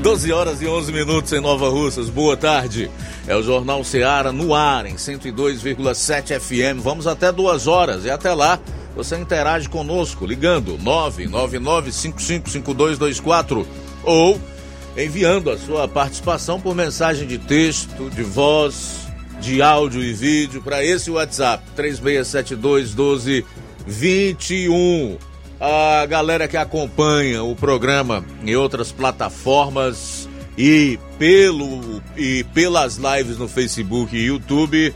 12 horas e 11 minutos em Nova Russas. Boa tarde. É o Jornal Seara no ar em 102,7 FM. Vamos até duas horas e até lá você interage conosco ligando 999555224 ou enviando a sua participação por mensagem de texto, de voz, de áudio e vídeo para esse WhatsApp 3672 1221 a galera que acompanha o programa em outras plataformas e pelo e pelas lives no Facebook e YouTube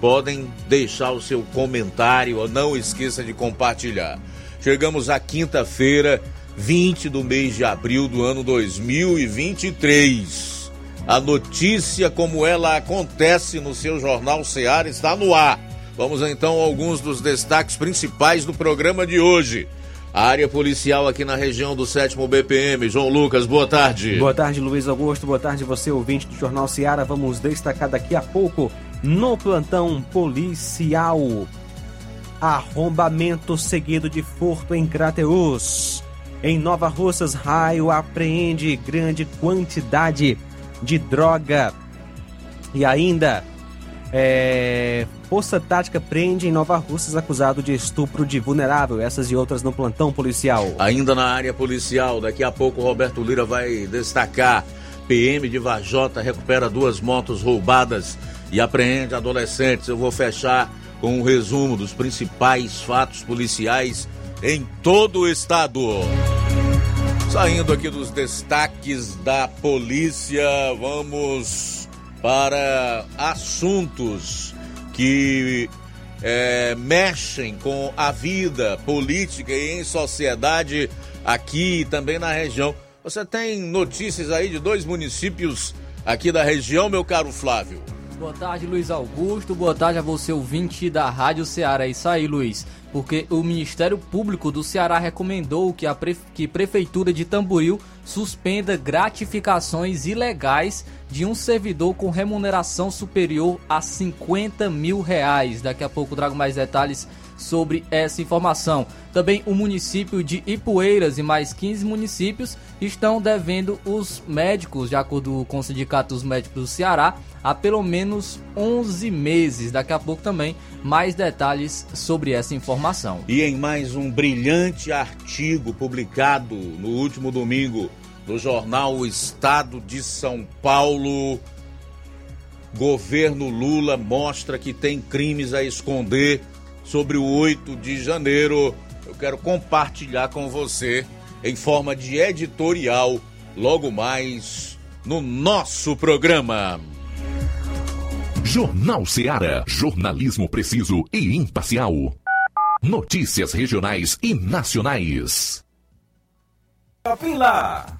podem deixar o seu comentário, não esqueça de compartilhar. Chegamos à quinta-feira, 20 do mês de abril do ano 2023. A notícia como ela acontece no seu jornal Seara está no ar. Vamos então a alguns dos destaques principais do programa de hoje. A área policial aqui na região do 7 BPM. João Lucas, boa tarde. Boa tarde, Luiz Augusto. Boa tarde, você ouvinte do Jornal Seara. Vamos destacar daqui a pouco no plantão policial. Arrombamento seguido de furto em Crateus. Em Nova Russas, raio apreende grande quantidade de droga. E ainda, é, Força Tática prende em Nova Russas acusado de estupro de vulnerável. Essas e outras no plantão policial. Ainda na área policial, daqui a pouco Roberto Lira vai destacar. PM de Vajota recupera duas motos roubadas e apreende adolescentes. Eu vou fechar com um resumo dos principais fatos policiais em todo o estado. Saindo aqui dos destaques da polícia, vamos para assuntos que é, mexem com a vida política e em sociedade aqui e também na região. Você tem notícias aí de dois municípios aqui da região, meu caro Flávio? Boa tarde, Luiz Augusto. Boa tarde a você, ouvinte da Rádio Ceará. É isso aí, Luiz. Porque o Ministério Público do Ceará recomendou que a que Prefeitura de Tamboril suspenda gratificações ilegais de um servidor com remuneração superior a 50 mil reais. Daqui a pouco trago mais detalhes sobre essa informação. Também o município de Ipueiras e mais 15 municípios estão devendo os médicos, de acordo com o Sindicato dos Médicos do Ceará, há pelo menos 11 meses. Daqui a pouco também mais detalhes sobre essa informação. E em mais um brilhante artigo publicado no último domingo no jornal O Estado de São Paulo, governo Lula mostra que tem crimes a esconder sobre o 8 de janeiro. Eu quero compartilhar com você em forma de editorial logo mais no nosso programa. Jornal Ceará, jornalismo preciso e imparcial. Notícias regionais e nacionais. Lá.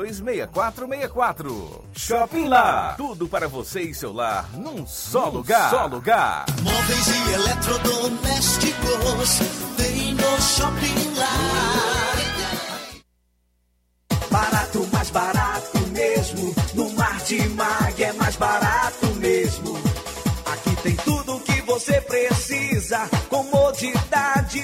6464. Shopping Lá. Tudo para você e seu lar num só num lugar. Só lugar. Móveis e eletrodomésticos tem no Shopping Lá. Barato, mais barato mesmo. No Martimag é mais barato mesmo. Aqui tem tudo o que você precisa. Comodidade,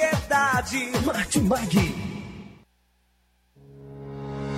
variedade. Martimag.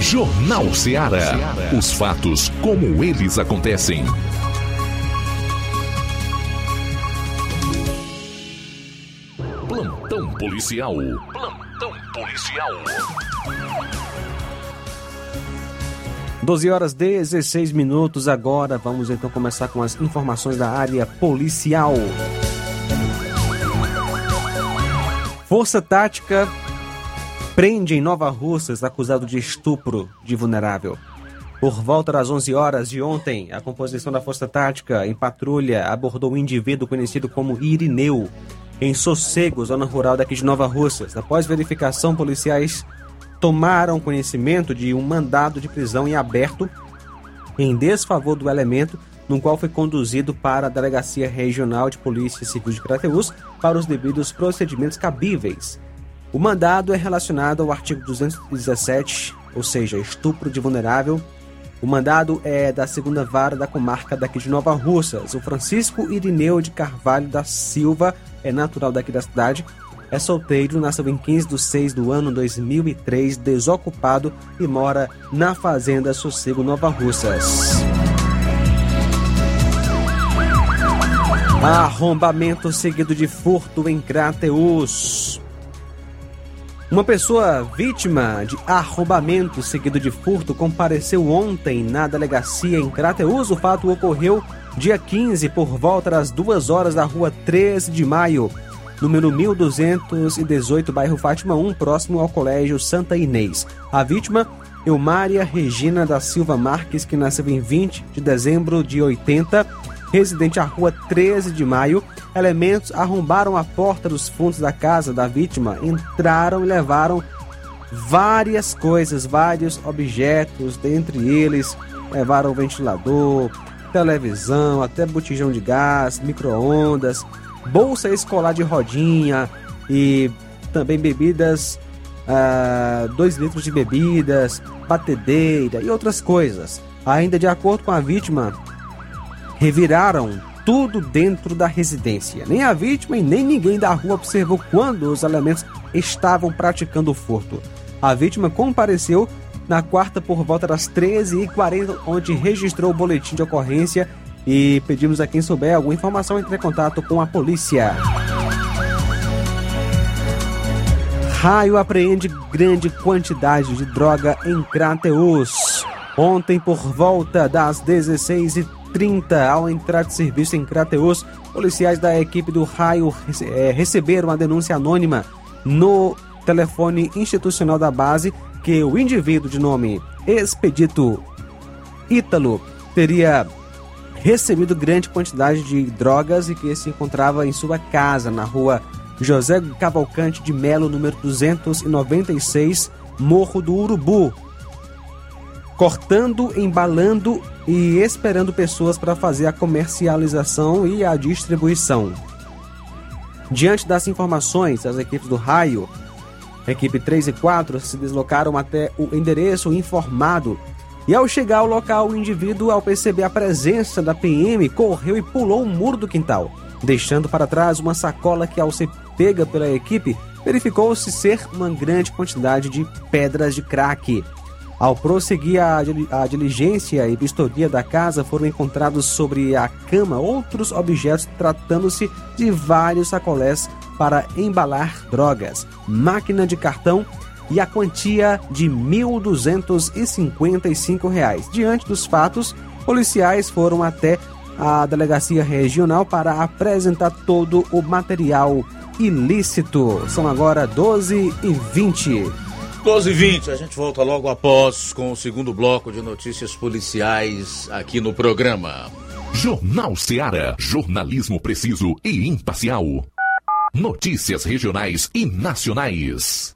Jornal Ceará. Os fatos como eles acontecem. Plantão policial. Plantão policial. 12 horas 16 minutos agora. Vamos então começar com as informações da área policial. Força Tática prende em Nova Russas acusado de estupro de vulnerável. Por volta das 11 horas de ontem, a composição da Força Tática em patrulha abordou um indivíduo conhecido como Irineu, em Sossego, zona rural daqui de Nova Russas. Após verificação, policiais tomaram conhecimento de um mandado de prisão em aberto em desfavor do elemento, no qual foi conduzido para a Delegacia Regional de Polícia Civil de Crateús para os devidos procedimentos cabíveis. O mandado é relacionado ao artigo 217, ou seja, estupro de vulnerável. O mandado é da segunda vara da comarca daqui de Nova Russas. O Francisco Irineu de Carvalho da Silva é natural daqui da cidade. É solteiro, nasceu em 15 de 6 do ano 2003, desocupado e mora na Fazenda Sossego, Nova Russas. Arrombamento seguido de furto em Crateus. Uma pessoa vítima de arrombamento seguido de furto compareceu ontem na delegacia em Crateus. O fato ocorreu dia 15 por volta das 2 horas da rua 13 de maio, número 1218, bairro Fátima 1, próximo ao Colégio Santa Inês. A vítima, Eumária Regina da Silva Marques, que nasceu em 20 de dezembro de 80, residente à rua 13 de maio, elementos arrombaram a porta dos fundos da casa da vítima, entraram e levaram várias coisas, vários objetos, dentre eles levaram ventilador, televisão, até botijão de gás, micro-ondas, bolsa escolar de rodinha e também bebidas, 2 litros de bebidas, batedeira e outras coisas. Ainda de acordo com a vítima, reviraram tudo dentro da residência. Nem a vítima e nem ninguém da rua observou quando os elementos estavam praticando o furto. A vítima compareceu na quarta por volta das 13h40, onde registrou o boletim de ocorrência e pedimos a quem souber alguma informação entre em contato com a polícia. Raio apreende grande quantidade de droga em Crateus. Ontem, por volta das 16h30, 30 ao entrar de serviço em Crateus, policiais da equipe do Raio é, receberam a denúncia anônima no telefone institucional da base que o indivíduo de nome Expedito Ítalo teria recebido grande quantidade de drogas e que se encontrava em sua casa na rua José Cavalcante de Melo, número 296, Morro do Urubu. Cortando, embalando e esperando pessoas para fazer a comercialização e a distribuição. Diante das informações, as equipes do raio, equipe 3 e 4, se deslocaram até o endereço informado. E ao chegar ao local, o indivíduo, ao perceber a presença da PM, correu e pulou o muro do quintal, deixando para trás uma sacola que, ao ser pega pela equipe, verificou-se ser uma grande quantidade de pedras de crack. Ao prosseguir a, diligência e vistoria da casa, foram encontrados sobre a cama outros objetos tratando-se de vários sacolés para embalar drogas, máquina de cartão e a quantia de R$ 1.255. Diante dos fatos, policiais foram até a delegacia regional para apresentar todo o material ilícito. São agora 12 e 20. 12 e 20, a gente volta logo após com o segundo bloco de notícias policiais aqui no programa. Jornal Seara. Jornalismo preciso e imparcial. Notícias regionais e nacionais.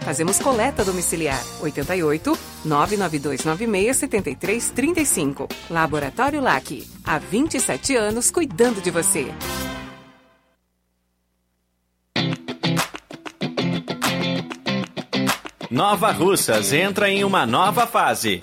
Fazemos coleta domiciliar 88 99296 7335. Laboratório LAC. Há 27 anos cuidando de você. Nova Russas entra em uma nova fase.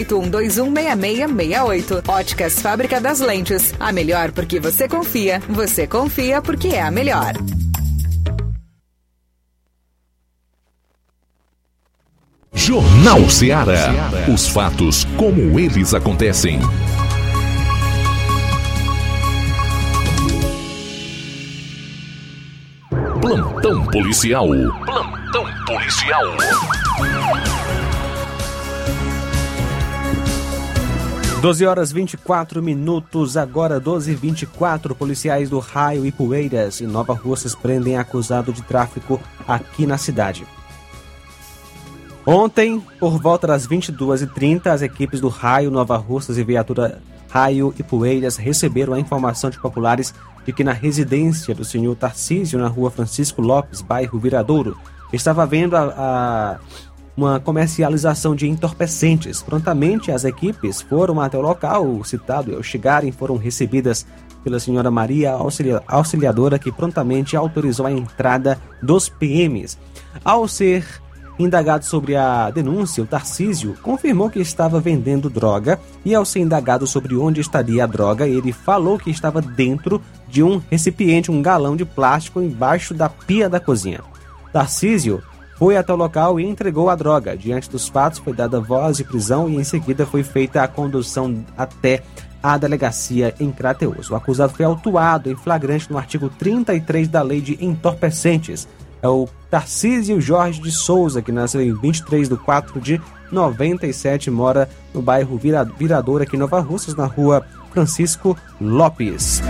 81216668. Óticas Fábrica das Lentes. A melhor porque você confia. Você confia porque é a melhor. Jornal Ceará. Os fatos como eles acontecem. Plantão policial. Plantão policial. 12 horas 24 minutos, agora 12 e 24 policiais do Raio e Poeiras e Nova Russas prendem acusado de tráfico aqui na cidade. Ontem, por volta das 22h30, as equipes do Raio, Nova Russas e Viatura Raio e Poeiras receberam a informação de populares de que na residência do senhor Tarcísio, na rua Francisco Lopes, bairro Viradouro, estava havendo a, a uma comercialização de entorpecentes. Prontamente, as equipes foram até o local citado e, ao chegarem, foram recebidas pela senhora Maria Auxiliadora, que prontamente autorizou a entrada dos PMs. Ao ser Indagado sobre a denúncia, o Tarcísio confirmou que estava vendendo droga e, ao ser indagado sobre onde estaria a droga, ele falou que estava dentro de um recipiente, um galão de plástico embaixo da pia da cozinha. Tarcísio foi até o local e entregou a droga. Diante dos fatos, foi dada voz de prisão e em seguida foi feita a condução até a delegacia em Crateus. O acusado foi autuado em flagrante no artigo 33 da Lei de Entorpecentes. É o Tarcísio Jorge de Souza, que nasceu em 23 de 4 de 97 mora no bairro Virador, aqui em Nova Russas, na rua Francisco Lopes.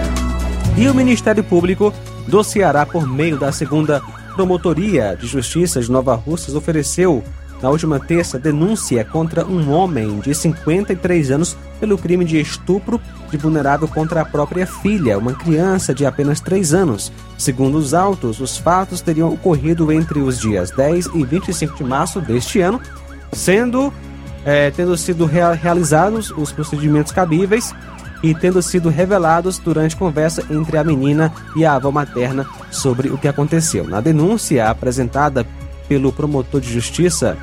E o Ministério Público do Ceará, por meio da segunda Promotoria de Justiça de Nova Russas ofereceu na última terça denúncia contra um homem de 53 anos pelo crime de estupro de vulnerável contra a própria filha, uma criança de apenas 3 anos. Segundo os autos, os fatos teriam ocorrido entre os dias 10 e 25 de março deste ano, sendo é, tendo sido realizados os procedimentos cabíveis e tendo sido revelados durante conversa entre a menina e a avó materna sobre o que aconteceu. Na denúncia apresentada pelo promotor de justiça,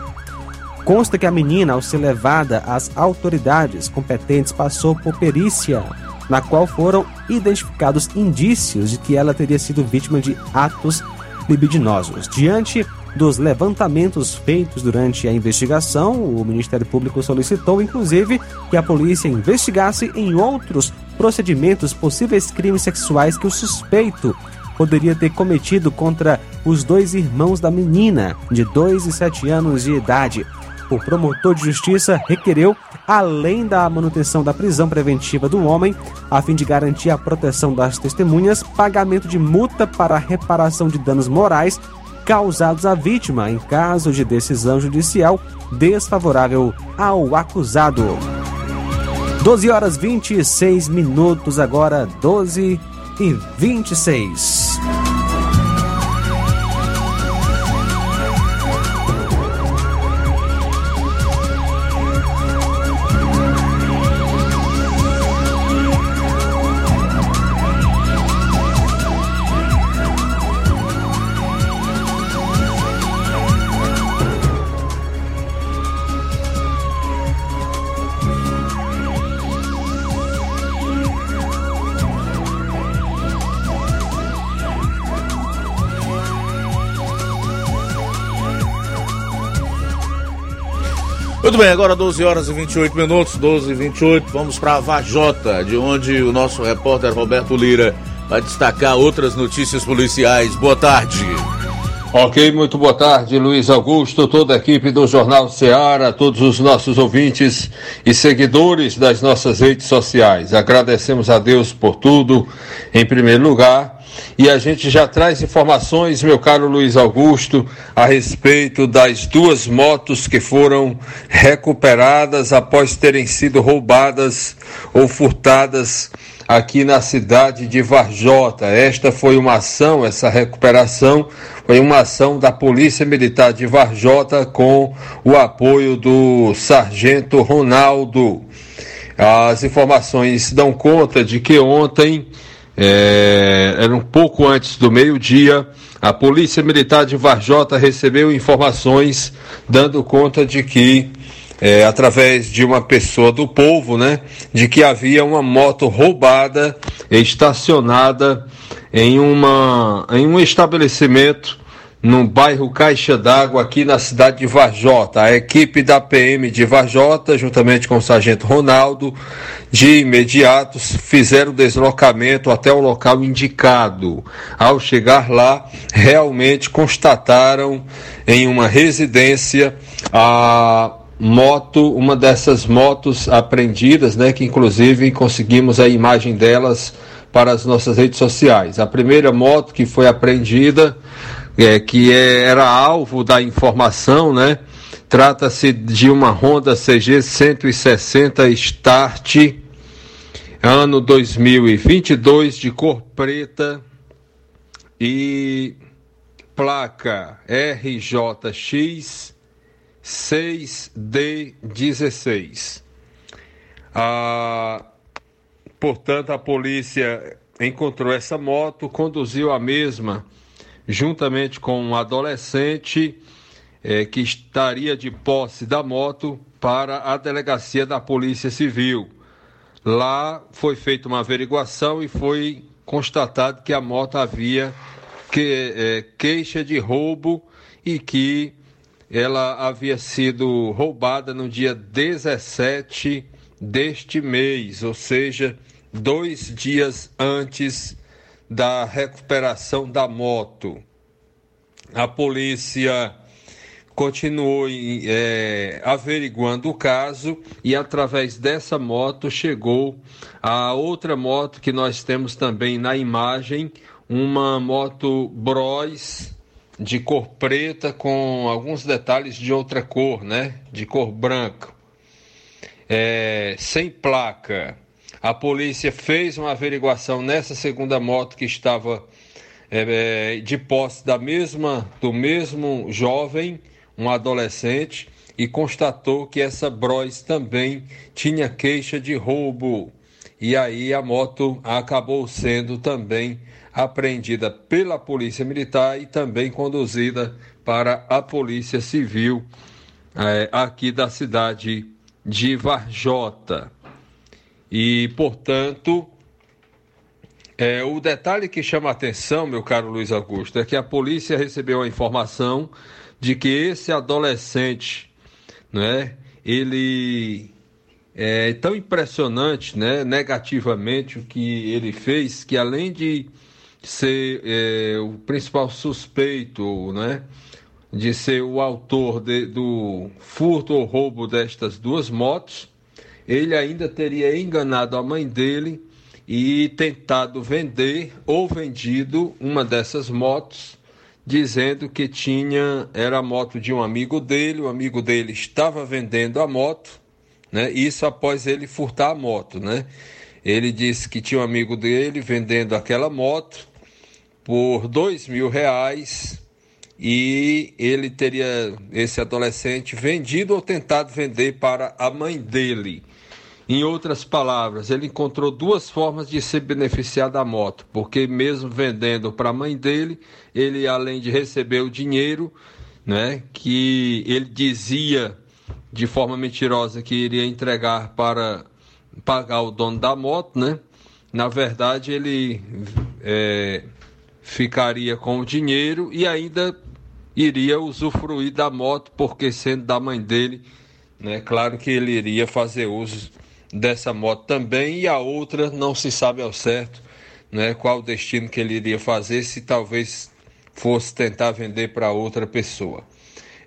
consta que a menina, ao ser levada às autoridades competentes, passou por perícia, na qual foram identificados indícios de que ela teria sido vítima de atos libidinosos. Diante dos levantamentos feitos durante a investigação, o Ministério Público solicitou, inclusive, que a polícia investigasse em outros procedimentos possíveis crimes sexuais que o suspeito poderia ter cometido contra os dois irmãos da menina, de 2 e 7 anos de idade. O promotor de justiça requereu, além da manutenção da prisão preventiva do homem, a fim de garantir a proteção das testemunhas, pagamento de multa para reparação de danos morais causados à vítima em caso de decisão judicial desfavorável ao acusado. 12 horas 26 minutos agora, 12 e 26. Muito bem, agora 12 horas e 28 minutos, 12 e 28, vamos para a Vajota, de onde o nosso repórter Roberto Lira vai destacar outras notícias policiais. Boa tarde. Ok, muito boa tarde, Luiz Augusto, toda a equipe do Jornal Ceará, todos os nossos ouvintes e seguidores das nossas redes sociais. Agradecemos a Deus por tudo, em primeiro lugar e a gente já traz informações, meu caro Luiz Augusto, a respeito das duas motos que foram recuperadas após terem sido roubadas ou furtadas aqui na cidade de Varjota. Esta foi uma ação, essa recuperação foi uma ação da Polícia Militar de Varjota com o apoio do Sargento Ronaldo. As informações dão conta de que ontem é, era um pouco antes do meio-dia. A Polícia Militar de Varjota recebeu informações dando conta de que, é, através de uma pessoa do povo, né, de que havia uma moto roubada estacionada em, uma, em um estabelecimento no bairro Caixa d'Água, aqui na cidade de Varjota. A equipe da PM de Varjota, juntamente com o sargento Ronaldo, de imediato fizeram o deslocamento até o local indicado. Ao chegar lá, realmente constataram em uma residência a moto, uma dessas motos apreendidas, né, que inclusive conseguimos a imagem delas para as nossas redes sociais. A primeira moto que foi apreendida é, que é, era alvo da informação, né? Trata-se de uma Honda CG 160 Start, ano 2022, de cor preta e placa RJX 6D16. Ah, portanto, a polícia encontrou essa moto, conduziu a mesma juntamente com um adolescente é, que estaria de posse da moto para a delegacia da Polícia Civil. Lá foi feita uma averiguação e foi constatado que a moto havia que, é, queixa de roubo e que ela havia sido roubada no dia 17 deste mês, ou seja, dois dias antes da recuperação da moto. A polícia continuou é, averiguando o caso e através dessa moto chegou a outra moto que nós temos também na imagem, uma moto Bros de cor preta com alguns detalhes de outra cor, né? De cor branca. É, sem placa. A polícia fez uma averiguação nessa segunda moto que estava é, de posse da mesma, do mesmo jovem, um adolescente, e constatou que essa Bros também tinha queixa de roubo. E aí a moto acabou sendo também apreendida pela Polícia Militar e também conduzida para a Polícia Civil é, aqui da cidade de Varjota. E, portanto, é, o detalhe que chama a atenção, meu caro Luiz Augusto, é que a polícia recebeu a informação de que esse adolescente, né, ele é tão impressionante, né, negativamente o que ele fez, que além de ser é, o principal suspeito, né, de ser o autor de, do furto ou roubo destas duas motos, ele ainda teria enganado a mãe dele e tentado vender ou vendido uma dessas motos, dizendo que tinha era a moto de um amigo dele, o amigo dele estava vendendo a moto, né? Isso após ele furtar a moto, né? Ele disse que tinha um amigo dele vendendo aquela moto por dois mil reais e ele teria, esse adolescente, vendido ou tentado vender para a mãe dele. Em outras palavras, ele encontrou duas formas de se beneficiar da moto, porque mesmo vendendo para a mãe dele, ele além de receber o dinheiro, né, que ele dizia de forma mentirosa que iria entregar para pagar o dono da moto, né? Na verdade, ele é, ficaria com o dinheiro e ainda iria usufruir da moto, porque sendo da mãe dele, né, claro que ele iria fazer uso dessa moto também, e a outra não se sabe ao certo né, qual o destino que ele iria fazer, se talvez fosse tentar vender para outra pessoa.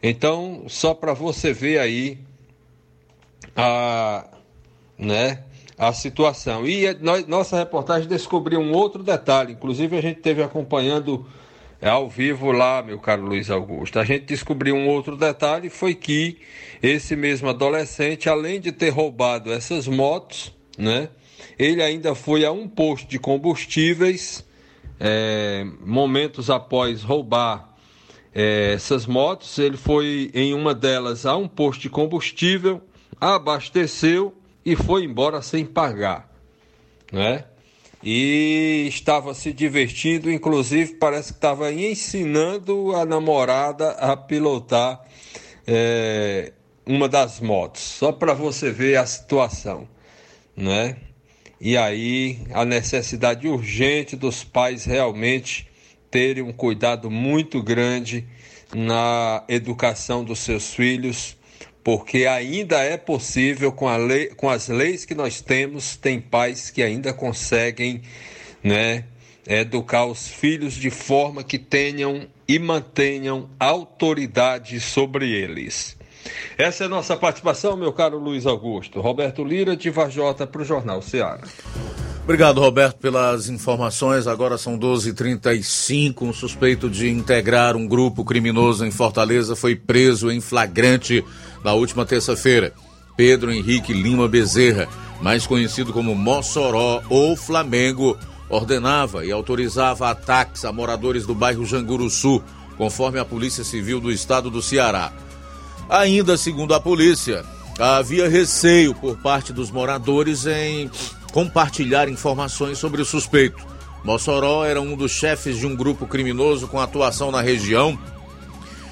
Então, só para você ver aí a, né, a situação. E nós, nossa reportagem descobriu um outro detalhe, inclusive a gente teve acompanhando ao vivo lá, meu caro Luiz Augusto. A gente descobriu um outro detalhe, foi que esse mesmo adolescente, além de ter roubado essas motos, né, ele ainda foi a um posto de combustíveis, é, momentos após roubar é, essas motos, ele foi em uma delas a um posto de combustível, abasteceu e foi embora sem pagar, né? E estava se divertindo, inclusive parece que estava ensinando a namorada a pilotar é, uma das motos, só para você ver a situação, né? E aí a necessidade urgente dos pais realmente terem um cuidado muito grande na educação dos seus filhos porque ainda é possível, com, lei, com as leis que nós temos, tem pais que ainda conseguem né, educar os filhos de forma que tenham e mantenham autoridade sobre eles. Essa é a nossa participação, meu caro Luiz Augusto. Roberto Lira, de Vajota, para o Jornal Ceará. Obrigado, Roberto, pelas informações. Agora são 12h35. Um suspeito de integrar um grupo criminoso em Fortaleza foi preso em flagrante na última terça-feira. Pedro Henrique Lima Bezerra, mais conhecido como Mossoró ou Flamengo, ordenava e autorizava ataques a moradores do bairro Janguruçu, conforme a Polícia Civil do Estado do Ceará. Ainda segundo a polícia, havia receio por parte dos moradores em compartilhar informações sobre o suspeito. Mossoró era um dos chefes de um grupo criminoso com atuação na região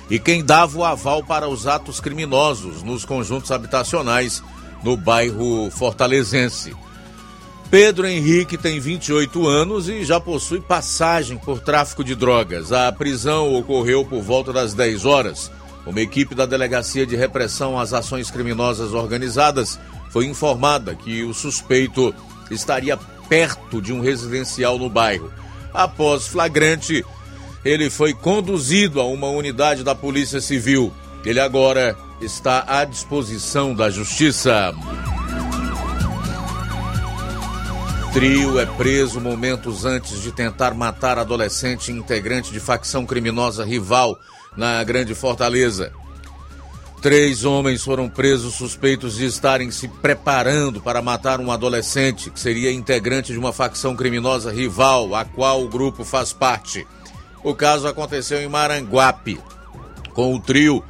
e quem dava o aval para os atos criminosos nos conjuntos habitacionais no bairro fortalezense. Pedro Henrique tem 28 anos e já possui passagem por tráfico de drogas. A prisão ocorreu por volta das 10 horas. Uma equipe da Delegacia de Repressão às Ações Criminosas Organizadas foi informada que o suspeito estaria perto de um residencial no bairro. Após flagrante, ele foi conduzido a uma unidade da Polícia Civil. Ele agora está à disposição da Justiça. Trio é preso momentos antes de tentar matar adolescente integrante de facção criminosa rival na Grande Fortaleza. Três homens foram presos suspeitos de estarem se preparando para matar um adolescente que seria integrante de uma facção criminosa rival, a qual o grupo faz parte. O caso aconteceu em Maranguape. Com o trio,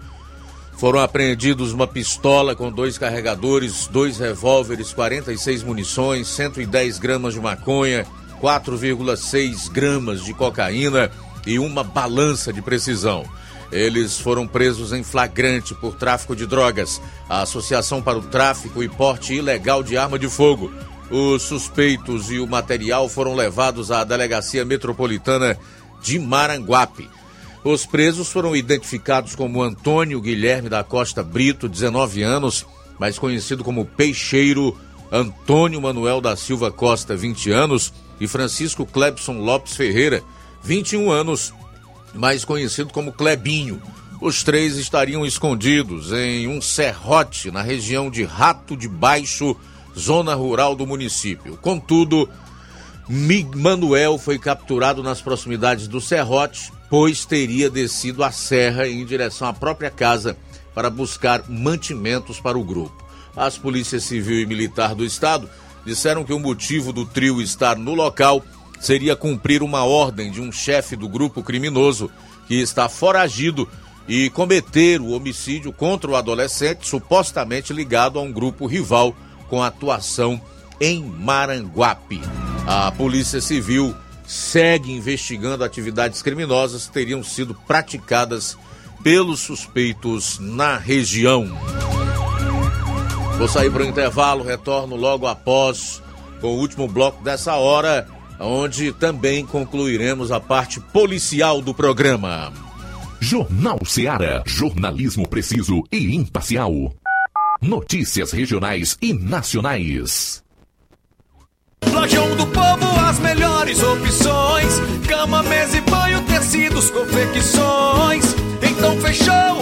foram apreendidos uma pistola com dois carregadores, dois revólveres, 46 munições, 110 gramas de maconha, 4,6 gramas de cocaína e uma balança de precisão. Eles foram presos em flagrante por tráfico de drogas, a Associação para o Tráfico e Porte Ilegal de Arma de Fogo. Os suspeitos e o material foram levados à Delegacia Metropolitana de Maranguape. Os presos foram identificados como Antônio Guilherme da Costa Brito, 19 anos, mais conhecido como Peixeiro, Antônio Manuel da Silva Costa, 20 anos, e Francisco Clebson Lopes Ferreira, 21 anos, mais conhecido como Clebinho. Os três estariam escondidos em um serrote na região de Rato de Baixo, zona rural do município. Contudo, Manuel foi capturado nas proximidades do serrote, pois teria descido a serra em direção à própria casa para buscar mantimentos para o grupo. As polícias civil e militar do estado disseram que o motivo do trio estar no local seria cumprir uma ordem de um chefe do grupo criminoso que está foragido e cometer o homicídio contra o adolescente supostamente ligado a um grupo rival com atuação em Maranguape. A Polícia Civil segue investigando atividades criminosas que teriam sido praticadas pelos suspeitos na região. Vou sair para o intervalo, retorno logo após com o último bloco dessa hora onde também concluiremos a parte policial do programa. Jornal Seara. Jornalismo preciso e imparcial. Notícias regionais e nacionais. Lojão do Povo, as melhores opções: cama, mesa e banho, tecidos, confecções. Então fechou,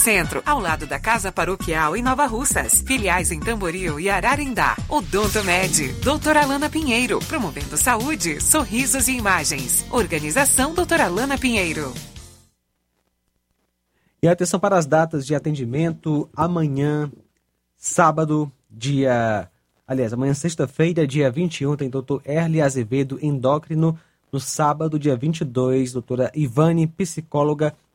Centro, ao lado da Casa Paroquial em Nova Russas. Filiais em Tamboril e Ararindá. Odonto Med, doutora Alana Pinheiro, promovendo saúde, sorrisos e imagens. Organização doutora Alana Pinheiro. E atenção para as datas de atendimento amanhã, sábado, dia. Aliás, amanhã, sexta-feira, dia 21, tem doutor Erle Azevedo, endócrino. No sábado, dia 22, doutora Ivane, psicóloga.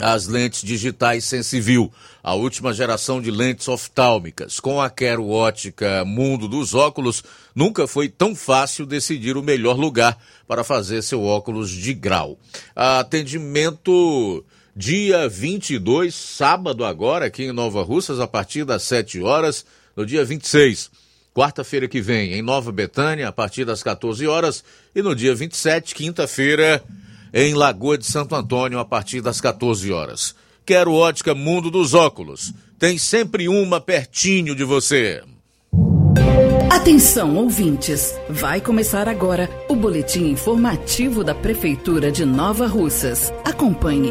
as lentes digitais Sensivil, a última geração de lentes oftálmicas. Com a Quero Ótica Mundo dos Óculos, nunca foi tão fácil decidir o melhor lugar para fazer seu óculos de grau. Atendimento dia 22, sábado agora, aqui em Nova Russas, a partir das 7 horas, no dia 26. Quarta-feira que vem, em Nova Betânia, a partir das 14 horas, e no dia 27, quinta-feira, em Lagoa de Santo Antônio, a partir das 14 horas. Quero ótica Mundo dos Óculos. Tem sempre uma pertinho de você. Atenção, ouvintes! Vai começar agora o boletim informativo da Prefeitura de Nova Russas. Acompanhe.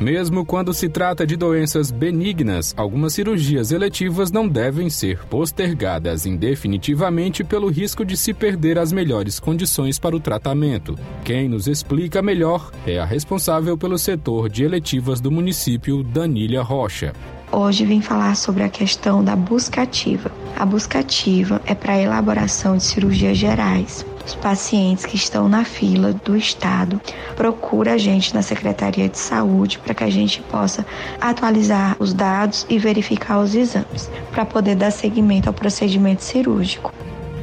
Mesmo quando se trata de doenças benignas, algumas cirurgias eletivas não devem ser postergadas indefinitivamente pelo risco de se perder as melhores condições para o tratamento. Quem nos explica melhor é a responsável pelo setor de eletivas do município, Danília Rocha. Hoje vim falar sobre a questão da busca ativa. A busca ativa é para a elaboração de cirurgias gerais, os pacientes que estão na fila do Estado procura a gente na Secretaria de Saúde para que a gente possa atualizar os dados e verificar os exames para poder dar seguimento ao procedimento cirúrgico.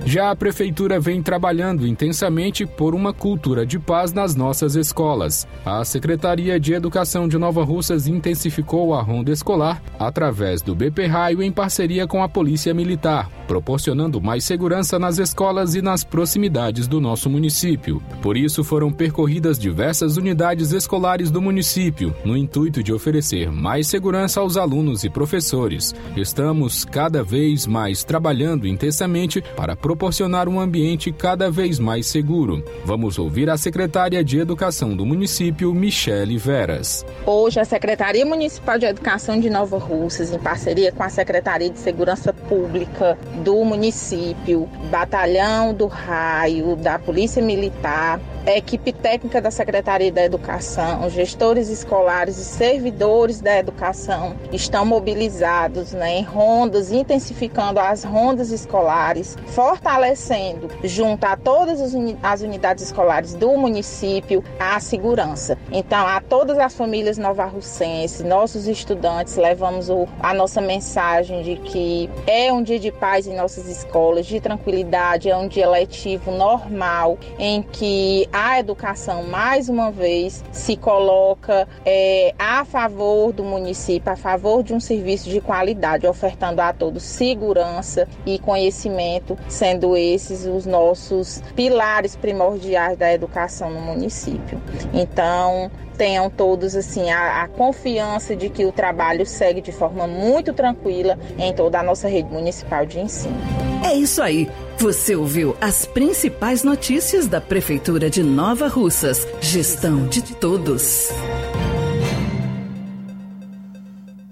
Já a Prefeitura vem trabalhando intensamente por uma cultura de paz nas nossas escolas. A Secretaria de Educação de Nova Russas intensificou a ronda escolar através do BP Raio em parceria com a Polícia Militar, proporcionando mais segurança nas escolas e nas proximidades do nosso município. Por isso, foram percorridas diversas unidades escolares do município, no intuito de oferecer mais segurança aos alunos e professores. Estamos cada vez mais trabalhando intensamente para proporcionar um ambiente cada vez mais seguro. Vamos ouvir a secretária de Educação do município, Michele Veras. Hoje, a Secretaria Municipal de Educação de Nova Russas, em parceria com a Secretaria de Segurança Pública do município, Batalhão do Raio, da Polícia Militar, a equipe técnica da Secretaria da Educação, gestores escolares e servidores da educação estão mobilizados né, em rondas, intensificando as rondas escolares, fortalecendo, junto a todas as unidades escolares do município, a segurança. Então, a todas as famílias novarrucenses, nossos estudantes, levamos o, a nossa mensagem de que é um dia de paz em nossas escolas, de tranquilidade, é um dia letivo normal, em que a educação, mais uma vez, se coloca é, a favor do município, a favor de um serviço de qualidade, ofertando a todos segurança e conhecimento, sendo esses os nossos pilares primordiais da educação no município. Então, tenham todos assim a, a, confiança de que o trabalho segue de forma muito tranquila em toda a nossa rede municipal de ensino. É isso aí. Você ouviu as principais notícias da Prefeitura de Nova Russas. Gestão de todos.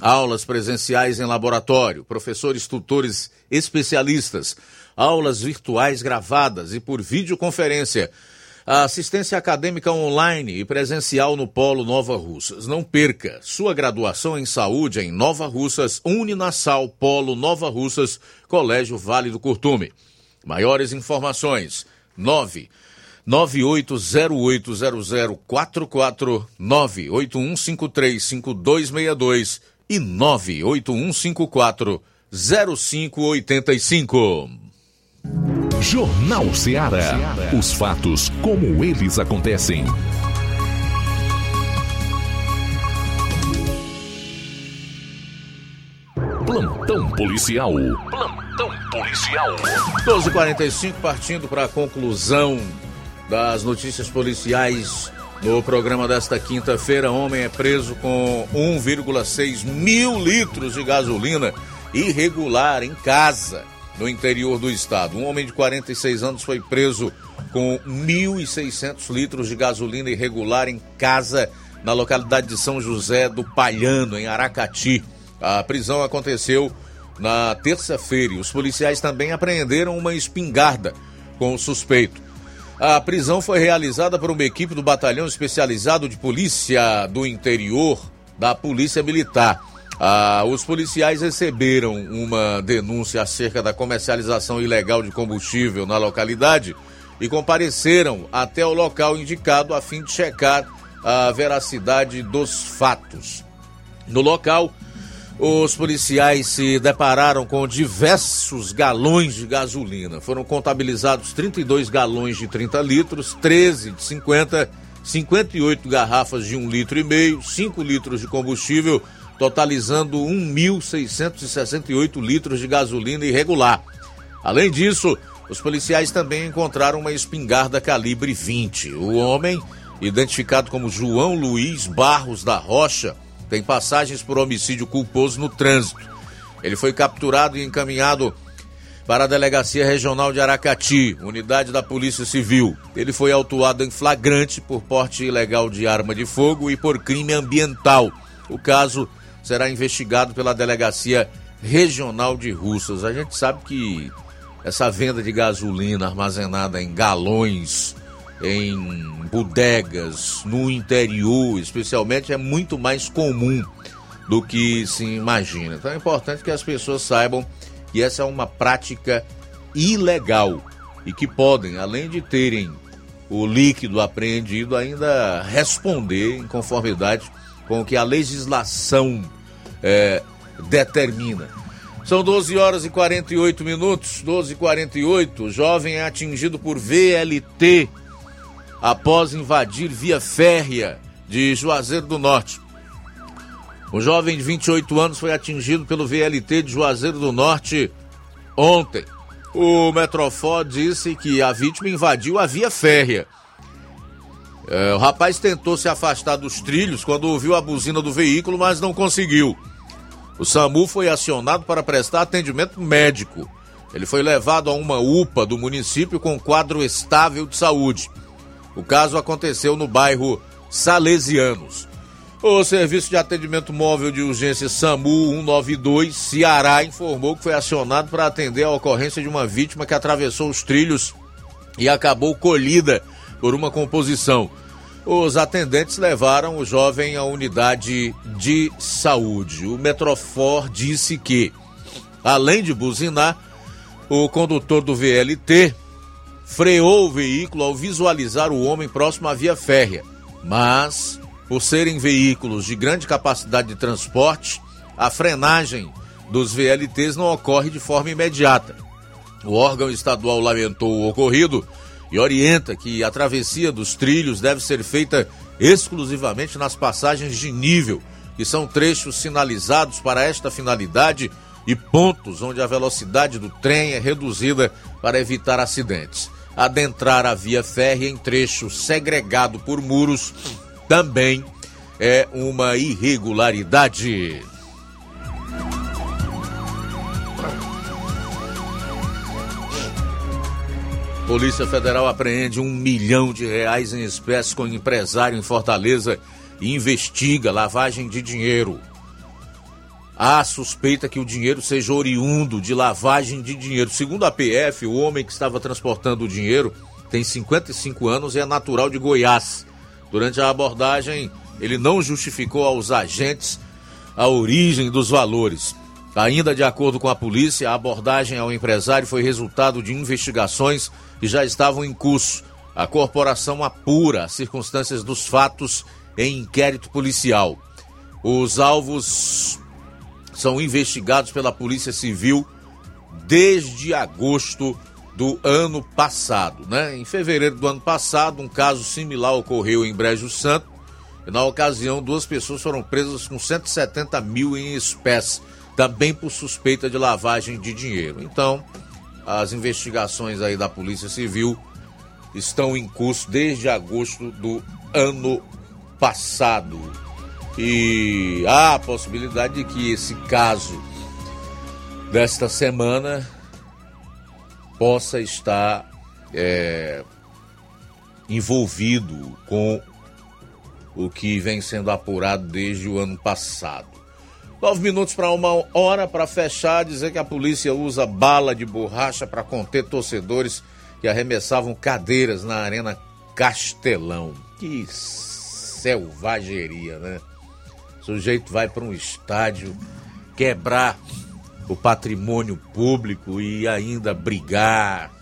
Aulas presenciais em laboratório, professores tutores especialistas, aulas virtuais gravadas e por videoconferência. Assistência acadêmica online e presencial no Polo Nova Russas. Não perca sua graduação em saúde em Nova Russas, Uninassal Polo Nova Russas, Colégio Vale do Curtume. Maiores informações: 9 98080044, 981535262 e 98154 0585. Jornal Ceará. Os fatos como eles acontecem. Plantão policial. Plantão policial. 12h45, partindo para a conclusão das notícias policiais no programa desta quinta-feira. Homem é preso com 1,6 mil litros de gasolina irregular em casa no interior do estado. Um homem de 46 anos foi preso com 1.600 litros de gasolina irregular em casa na localidade de São José do Palhano, em Aracati. A prisão aconteceu na terça-feira. Os policiais também apreenderam uma espingarda com o suspeito. A prisão foi realizada por uma equipe do Batalhão Especializado de Polícia do Interior da Polícia Militar. Ah, os policiais receberam uma denúncia acerca da comercialização ilegal de combustível na localidade e compareceram até o local indicado a fim de checar a veracidade dos fatos. No local, os policiais se depararam com diversos galões de gasolina. Foram contabilizados 32 galões de 30 litros, 13 de 50, 58 garrafas de 1 litro e meio, 5 litros de combustível, totalizando 1.668 litros de gasolina irregular. Além disso, os policiais também encontraram uma espingarda calibre 20. O homem, identificado como João Luiz Barros da Rocha, tem passagens por homicídio culposo no trânsito. Ele foi capturado e encaminhado para a Delegacia Regional de Aracati, unidade da Polícia Civil. Ele foi autuado em flagrante por porte ilegal de arma de fogo e por crime ambiental. O caso será investigado pela Delegacia Regional de Russas. A gente sabe que essa venda de gasolina armazenada em galões em bodegas, no interior, especialmente, é muito mais comum do que se imagina. Então é importante que as pessoas saibam que essa é uma prática ilegal e que podem, além de terem o líquido apreendido, ainda responder em conformidade com o que a legislação é, determina. São 12 horas e 48 minutos, 12 e 48. O jovem é atingido por VLT após invadir via férrea de Juazeiro do Norte. O jovem de 28 anos foi atingido pelo VLT de Juazeiro do Norte ontem. O Metrofó disse que a vítima invadiu a via férrea. É, o rapaz tentou se afastar dos trilhos quando ouviu a buzina do veículo, mas não conseguiu. O SAMU foi acionado para prestar atendimento médico. Ele foi levado a uma UPA do município com quadro estável de saúde. O caso aconteceu no bairro Salesianos. O Serviço de Atendimento Móvel de Urgência SAMU 192 Ceará informou que foi acionado para atender a ocorrência de uma vítima que atravessou os trilhos e acabou colhida por uma composição. Os atendentes levaram o jovem à unidade de saúde. O Metrofor disse que, além de buzinar, o condutor do VLT freou o veículo ao visualizar o homem próximo à via férrea. Mas, por serem veículos de grande capacidade de transporte, a frenagem dos VLTs não ocorre de forma imediata. O órgão estadual lamentou o ocorrido e orienta que a travessia dos trilhos deve ser feita exclusivamente nas passagens de nível, que são trechos sinalizados para esta finalidade e pontos onde a velocidade do trem é reduzida para evitar acidentes adentrar a via férrea em trecho segregado por muros também é uma irregularidade. Polícia Federal apreende um milhão de reais em espécie com empresário em Fortaleza e investiga lavagem de dinheiro. Há suspeita que o dinheiro seja oriundo de lavagem de dinheiro. Segundo a PF, o homem que estava transportando o dinheiro tem 55 anos e é natural de Goiás. Durante a abordagem, ele não justificou aos agentes a origem dos valores. Ainda de acordo com a polícia, a abordagem ao empresário foi resultado de investigações que já estavam em curso. A corporação apura as circunstâncias dos fatos em inquérito policial. Os alvos são investigados pela Polícia Civil desde agosto do ano passado. Né? Em fevereiro do ano passado, um caso similar ocorreu em Brejo Santo. E na ocasião, duas pessoas foram presas com 170 mil em espécie, também por suspeita de lavagem de dinheiro. Então, as investigações aí da Polícia Civil estão em curso desde agosto do ano passado. E há a possibilidade de que esse caso desta semana possa estar é, envolvido com o que vem sendo apurado desde o ano passado. Nove minutos para uma hora para fechar, dizer que a polícia usa bala de borracha para conter torcedores que arremessavam cadeiras na Arena Castelão. Que selvageria, né? O sujeito vai para um estádio quebrar o patrimônio público e ainda brigar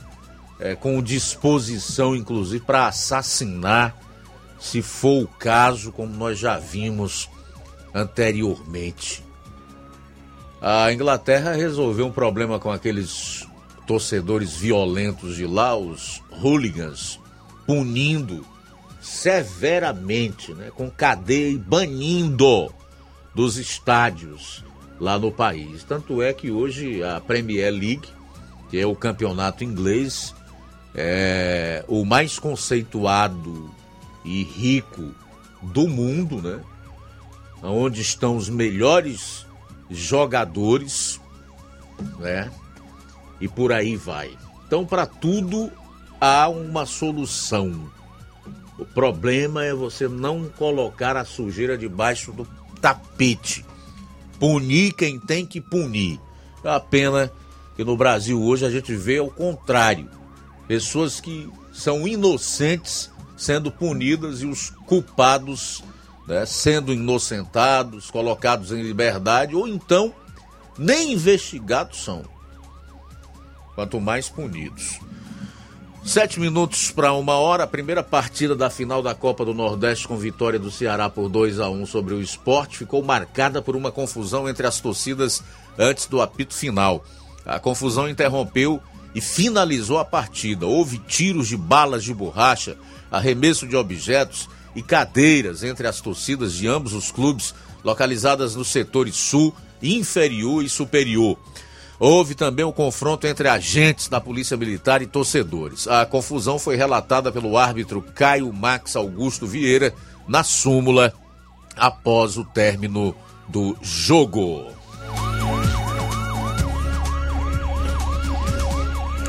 é, com disposição, inclusive, para assassinar, se for o caso, como nós já vimos anteriormente. A Inglaterra resolveu um problema com aqueles torcedores violentos de lá, os hooligans, punindo severamente, né, com cadeia e banindo dos estádios lá no país. Tanto é que hoje a Premier League, que é o campeonato inglês, é o mais conceituado e rico do mundo, né? Onde estão os melhores jogadores, né? E por aí vai. Então, para tudo há uma solução. O problema é você não colocar a sujeira debaixo do tapete. Punir quem tem que punir. É a pena que no Brasil hoje a gente vê ao contrário. Pessoas que são inocentes sendo punidas e os culpados né, sendo inocentados, colocados em liberdade ou então nem investigados são. Quanto mais punidos. Sete minutos para uma hora, a primeira partida da final da Copa do Nordeste com vitória do Ceará por 2 a 1 sobre o esporte ficou marcada por uma confusão entre as torcidas antes do apito final. A confusão interrompeu e finalizou a partida. Houve tiros de balas de borracha, arremesso de objetos e cadeiras entre as torcidas de ambos os clubes, localizadas nos setores sul, inferior e superior. Houve também um confronto entre agentes da Polícia Militar e torcedores. A confusão foi relatada pelo árbitro Caio Max Augusto Vieira na súmula após o término do jogo.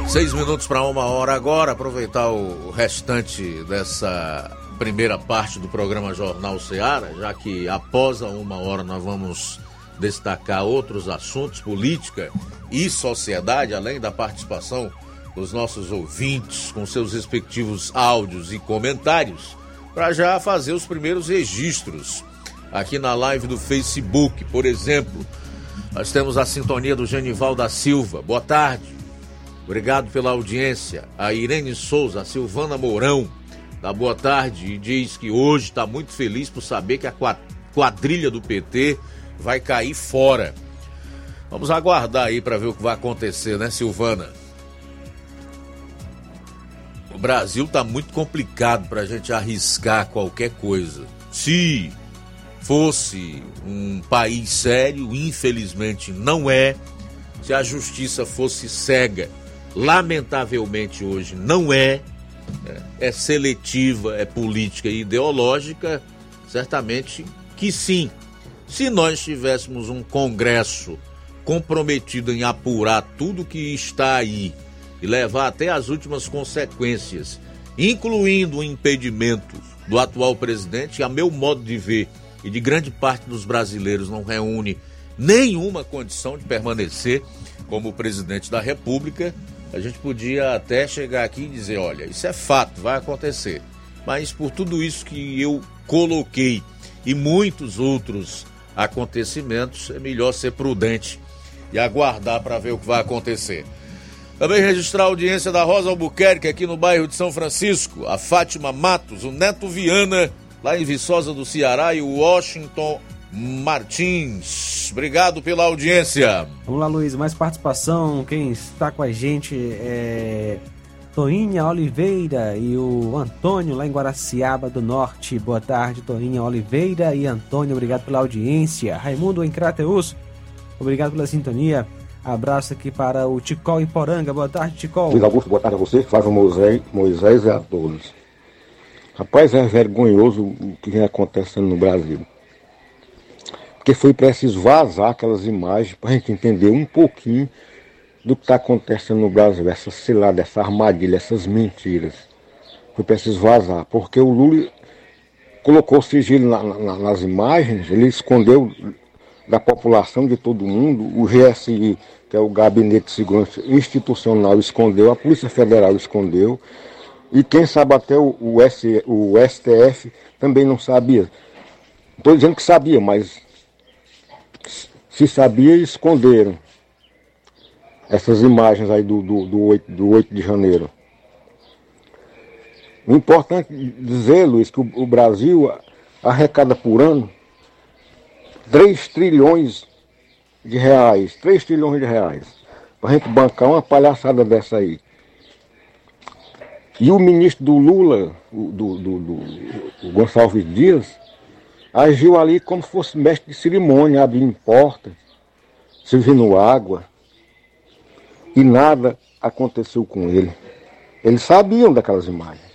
Seis minutos para uma hora agora, aproveitar o restante dessa primeira parte do programa Jornal Seara, já que após a uma hora nós vamos destacar outros assuntos, política e sociedade, além da participação dos nossos ouvintes com seus respectivos áudios e comentários, para já fazer os primeiros registros aqui na live do Facebook, por exemplo. Nós temos a sintonia do Genival da Silva. Boa tarde. Obrigado pela audiência. A Irene Souza, a Silvana Mourão, da boa tarde e diz que hoje está muito feliz por saber que a quadrilha do PT vai cair fora. Vamos aguardar aí para ver o que vai acontecer, né, Silvana? O Brasil tá muito complicado para a gente arriscar qualquer coisa. Se fosse um país sério, infelizmente não é. Se a justiça fosse cega, lamentavelmente hoje não é. É, é seletiva, é política e ideológica, certamente que sim. Se nós tivéssemos um Congresso comprometido em apurar tudo que está aí e levar até as últimas consequências, incluindo o impedimento do atual presidente, a meu modo de ver e de grande parte dos brasileiros não reúne nenhuma condição de permanecer como presidente da República, a gente podia até chegar aqui e dizer, olha, isso é fato, vai acontecer. Mas por tudo isso que eu coloquei e muitos outros acontecimentos, é melhor ser prudente e aguardar para ver o que vai acontecer. Também registrar a audiência da Rosa Albuquerque aqui no bairro de São Francisco, a Fátima Matos, o Neto Viana, lá em Viçosa do Ceará, e o Washington Martins. Obrigado pela audiência. Vamos lá, Luiz, mais participação. Quem está com a gente é Toinha Oliveira e o Antônio lá em Guaraciaba do Norte. Boa tarde, Toinha Oliveira e Antônio. Obrigado pela audiência. Raimundo em Crateus. Obrigado pela sintonia. Abraço aqui para o Ticol em Poranga. Boa tarde, Ticol. Luiz Augusto, boa tarde a você, Flávio Moisés, Moisés e a todos. Rapaz, é vergonhoso o que vem acontecendo no Brasil. Porque foi preciso vazar aquelas imagens para a gente entender um pouquinho do que está acontecendo no Brasil, essa cilada, essa armadilha, essas mentiras. Foi preciso vazar, porque o Lula colocou sigilo na, na, nas imagens, ele escondeu da população, de todo mundo, o GSI, que é o Gabinete de Segurança Institucional, escondeu, a Polícia Federal escondeu, e quem sabe até o, o, S, o STF também não sabia. Estou dizendo que sabia, mas se sabia, esconderam essas imagens aí do, do, do, 8, do 8 de janeiro. O importante dizer, Luiz, que o, o Brasil arrecada por ano 3 trilhões de reais. 3 trilhões de reais. Para a gente bancar uma palhaçada dessa aí. E o ministro do Lula, do, do, do, Gonçalves Dias, agiu ali como se fosse mestre de cerimônia, abrindo porta, servindo água e nada aconteceu com ele. Eles sabiam daquelas imagens.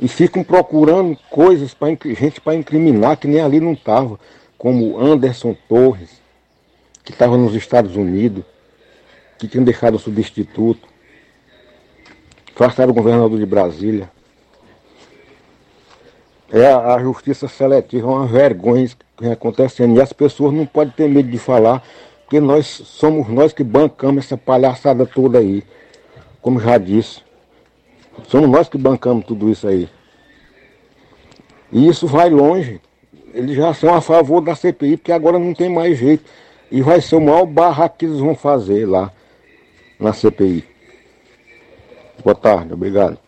E ficam procurando coisas para gente para incriminar, que nem ali não estava, como Anderson Torres, que estava nos Estados Unidos, que tinha deixado o substituto, afastaram o governador de Brasília. É a, a justiça seletiva, é uma vergonha que acontecendo. E as pessoas não podem ter medo de falar, porque nós somos nós que bancamos essa palhaçada toda aí. Como já disse. Somos nós que bancamos tudo isso aí. E isso vai longe. Eles já são a favor da CPI, porque agora não tem mais jeito. E vai ser o maior barraco que eles vão fazer lá na CPI. Boa tarde, obrigado.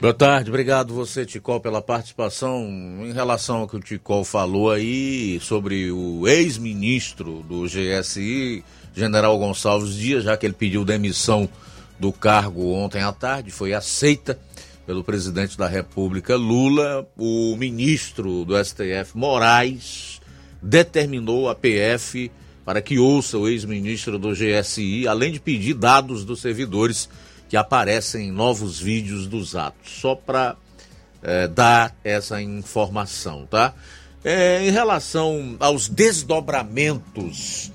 Boa tarde, obrigado você, Ticol, pela participação. Em relação ao que o Ticol falou aí sobre o ex-ministro do GSI, General Gonçalves Dias, já que ele pediu demissão do cargo ontem à tarde, foi aceita pelo presidente da República Lula. O ministro do STF, Moraes, determinou a PF para que ouça o ex-ministro do GSI, além de pedir dados dos servidores que aparecem novos vídeos dos atos, só para é, dar essa informação, tá? É, em relação aos desdobramentos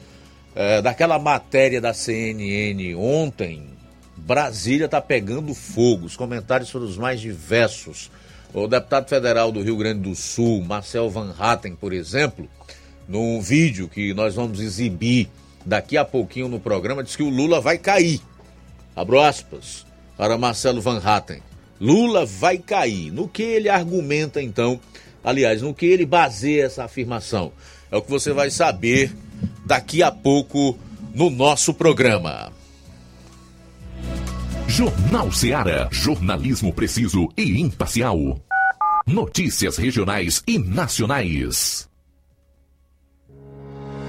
é, daquela matéria da CNN ontem, Brasília está pegando fogo. Os comentários foram os mais diversos. O deputado federal do Rio Grande do Sul, Marcel Van Hatten, por exemplo, num vídeo que nós vamos exibir daqui a pouquinho no programa, diz que o Lula vai cair abro aspas, para Marcelo Van Hatten. Lula vai cair. No que ele argumenta, então, aliás, no que ele baseia essa afirmação? É o que você vai saber daqui a pouco no nosso programa. Jornal Seara. Jornalismo preciso e imparcial. Notícias regionais e nacionais.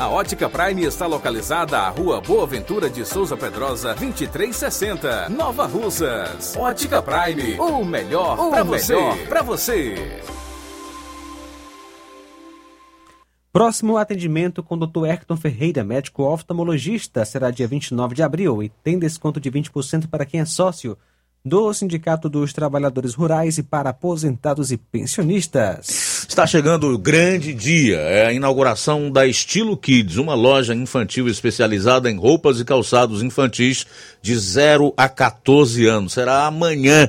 A Ótica Prime está localizada à Rua Boa Ventura de Souza Pedrosa, 2360, Nova Russas. Ótica Prime, o melhor para você. Pra você. Próximo atendimento com o Dr. Hector Ferreira, médico oftalmologista, será dia 29 de abril e tem desconto de 20% para quem é sócio do Sindicato dos Trabalhadores Rurais e para aposentados e pensionistas. Está chegando o grande dia, é a inauguração da Estilo Kids, uma loja infantil especializada em roupas e calçados infantis de 0 a 14 anos. Será amanhã,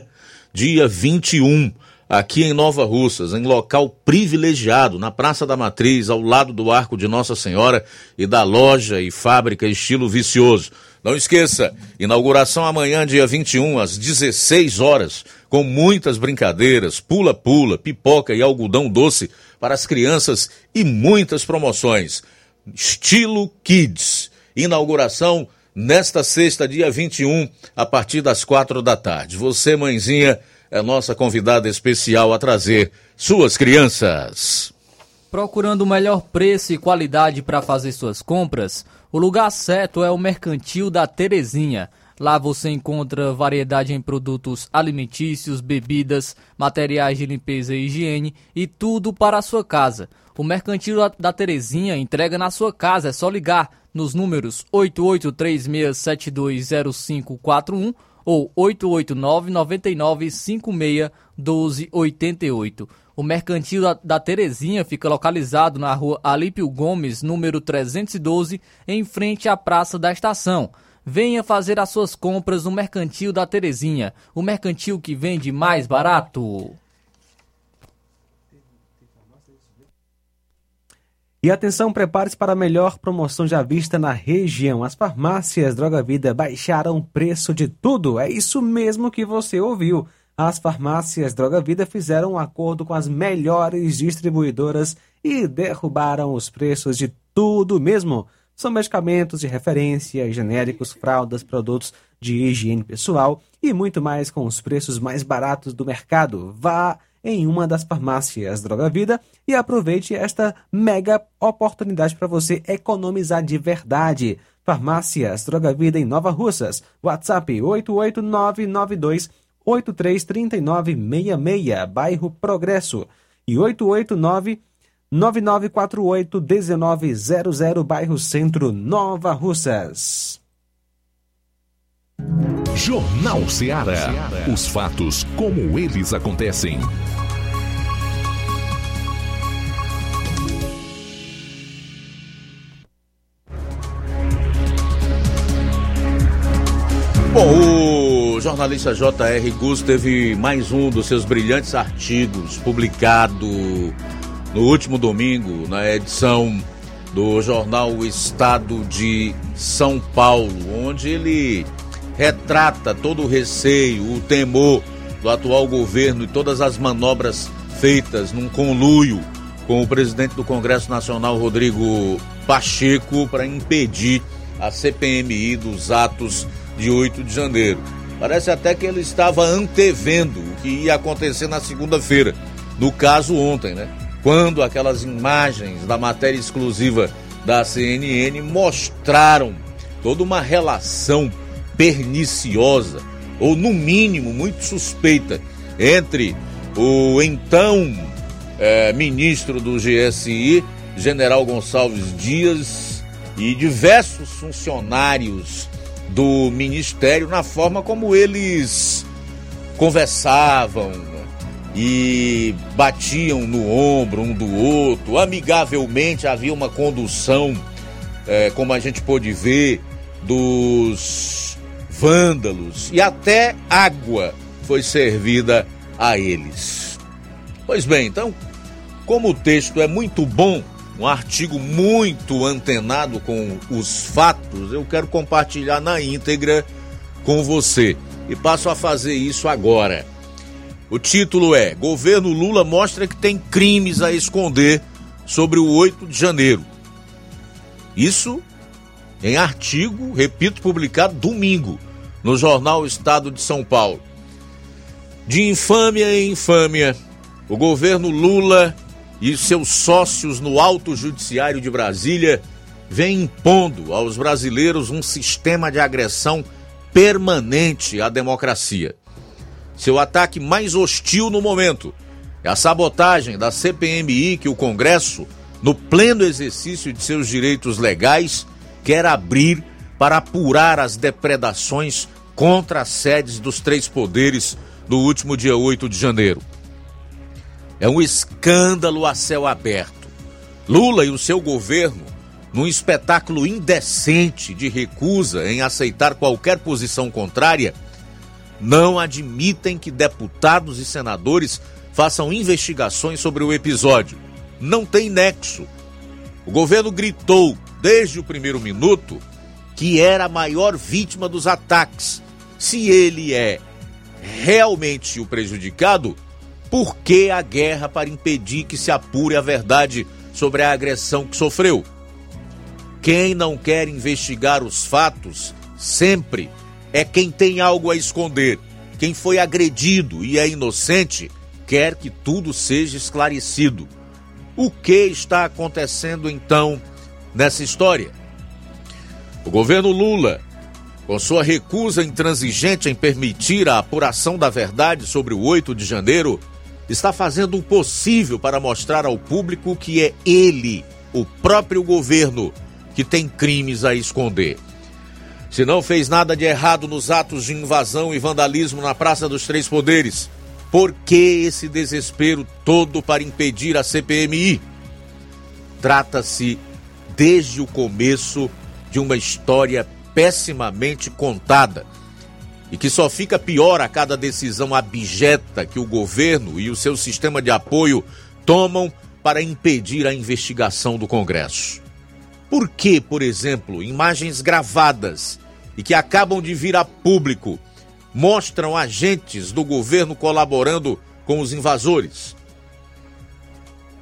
dia 21, aqui em Nova Russas, em local privilegiado, na Praça da Matriz, ao lado do Arco de Nossa Senhora e da loja e fábrica Estilo Vicioso. Não esqueça, inauguração amanhã, dia 21, às 16 horas, com muitas brincadeiras, pula-pula, pipoca e algodão doce para as crianças e muitas promoções. Estilo Kids. Inauguração nesta sexta, dia 21, a partir das quatro da tarde. Você, mãezinha, é nossa convidada especial a trazer suas crianças. Procurando o melhor preço e qualidade para fazer suas compras? O lugar certo é o Mercantil da Terezinha. Lá você encontra variedade em produtos alimentícios, bebidas, materiais de limpeza e higiene e tudo para a sua casa. O Mercantil da Terezinha entrega na sua casa, é só ligar nos números 8836720541 ou 889 9956 1288. O Mercantil da Terezinha fica localizado na rua Alípio Gomes, número 312, em frente à Praça da Estação. Venha fazer as suas compras no Mercantil da Terezinha, o mercantil que vende mais barato. E atenção, prepare-se para a melhor promoção já vista na região. As farmácias Droga Vida baixaram o preço de tudo. É isso mesmo que você ouviu. As farmácias Droga Vida fizeram um acordo com as melhores distribuidoras e derrubaram os preços de tudo mesmo. São medicamentos de referência, genéricos, fraldas, produtos de higiene pessoal e muito mais com os preços mais baratos do mercado. Vá em uma das farmácias Droga Vida e aproveite esta mega oportunidade para você economizar de verdade. Farmácias Droga Vida em Nova Russas. WhatsApp 88992 833966, bairro Progresso. E 889 9948 1900, bairro Centro, Nova Russas. Jornal Ceará. Os fatos como eles acontecem. Bom, o jornalista J.R. Gus teve mais um dos seus brilhantes artigos publicado no último domingo, na edição do jornal O Estado de São Paulo, onde ele retrata todo o receio, o temor do atual governo e todas as manobras feitas num conluio com o presidente do Congresso Nacional, Rodrigo Pacheco, para impedir a CPMI dos atos de 8 de janeiro. Parece até que ele estava antevendo o que ia acontecer na segunda-feira. No caso, ontem, né? Quando aquelas imagens da matéria exclusiva da CNN mostraram toda uma relação perniciosa, ou no mínimo muito suspeita, entre o então é, ministro do GSI, General Gonçalves Dias, e diversos funcionários do ministério na forma como eles conversavam e batiam no ombro um do outro, amigavelmente havia uma condução, é, como a gente pôde ver, dos vândalos. E até água foi servida a eles. Pois bem, então, como o texto é muito bom, um artigo muito antenado com os fatos, eu quero compartilhar na íntegra com você. E passo a fazer isso agora. O título é: Governo Lula mostra que tem crimes a esconder sobre o 8 de janeiro. Isso em artigo, repito, publicado domingo no jornal Estado de São Paulo. De infâmia em infâmia, o governo Lula e seus sócios no Alto Judiciário de Brasília vem impondo aos brasileiros um sistema de agressão permanente à democracia. Seu ataque mais hostil no momento é a sabotagem da CPMI que o Congresso, no pleno exercício de seus direitos legais, quer abrir para apurar as depredações contra as sedes dos três poderes no último dia 8 de janeiro. É um escândalo a céu aberto. Lula e o seu governo, num espetáculo indecente de recusa em aceitar qualquer posição contrária, não admitem que deputados e senadores façam investigações sobre o episódio. Não tem nexo. O governo gritou desde o primeiro minuto que era a maior vítima dos ataques. Se ele é realmente o prejudicado, por que a guerra para impedir que se apure a verdade sobre a agressão que sofreu? Quem não quer investigar os fatos sempre é quem tem algo a esconder. Quem foi agredido e é inocente quer que tudo seja esclarecido. O que está acontecendo então nessa história? O governo Lula, com sua recusa intransigente em permitir a apuração da verdade sobre o 8 de janeiro, está fazendo o possível para mostrar ao público que é ele, o próprio governo, que tem crimes a esconder. Se não fez nada de errado nos atos de invasão e vandalismo na Praça dos Três Poderes, por que esse desespero todo para impedir a CPMI? Trata-se, desde o começo, de uma história pessimamente contada e que só fica pior a cada decisão abjeta que o governo e o seu sistema de apoio tomam para impedir a investigação do Congresso. Por que, por exemplo, imagens gravadas e que acabam de vir a público mostram agentes do governo colaborando com os invasores?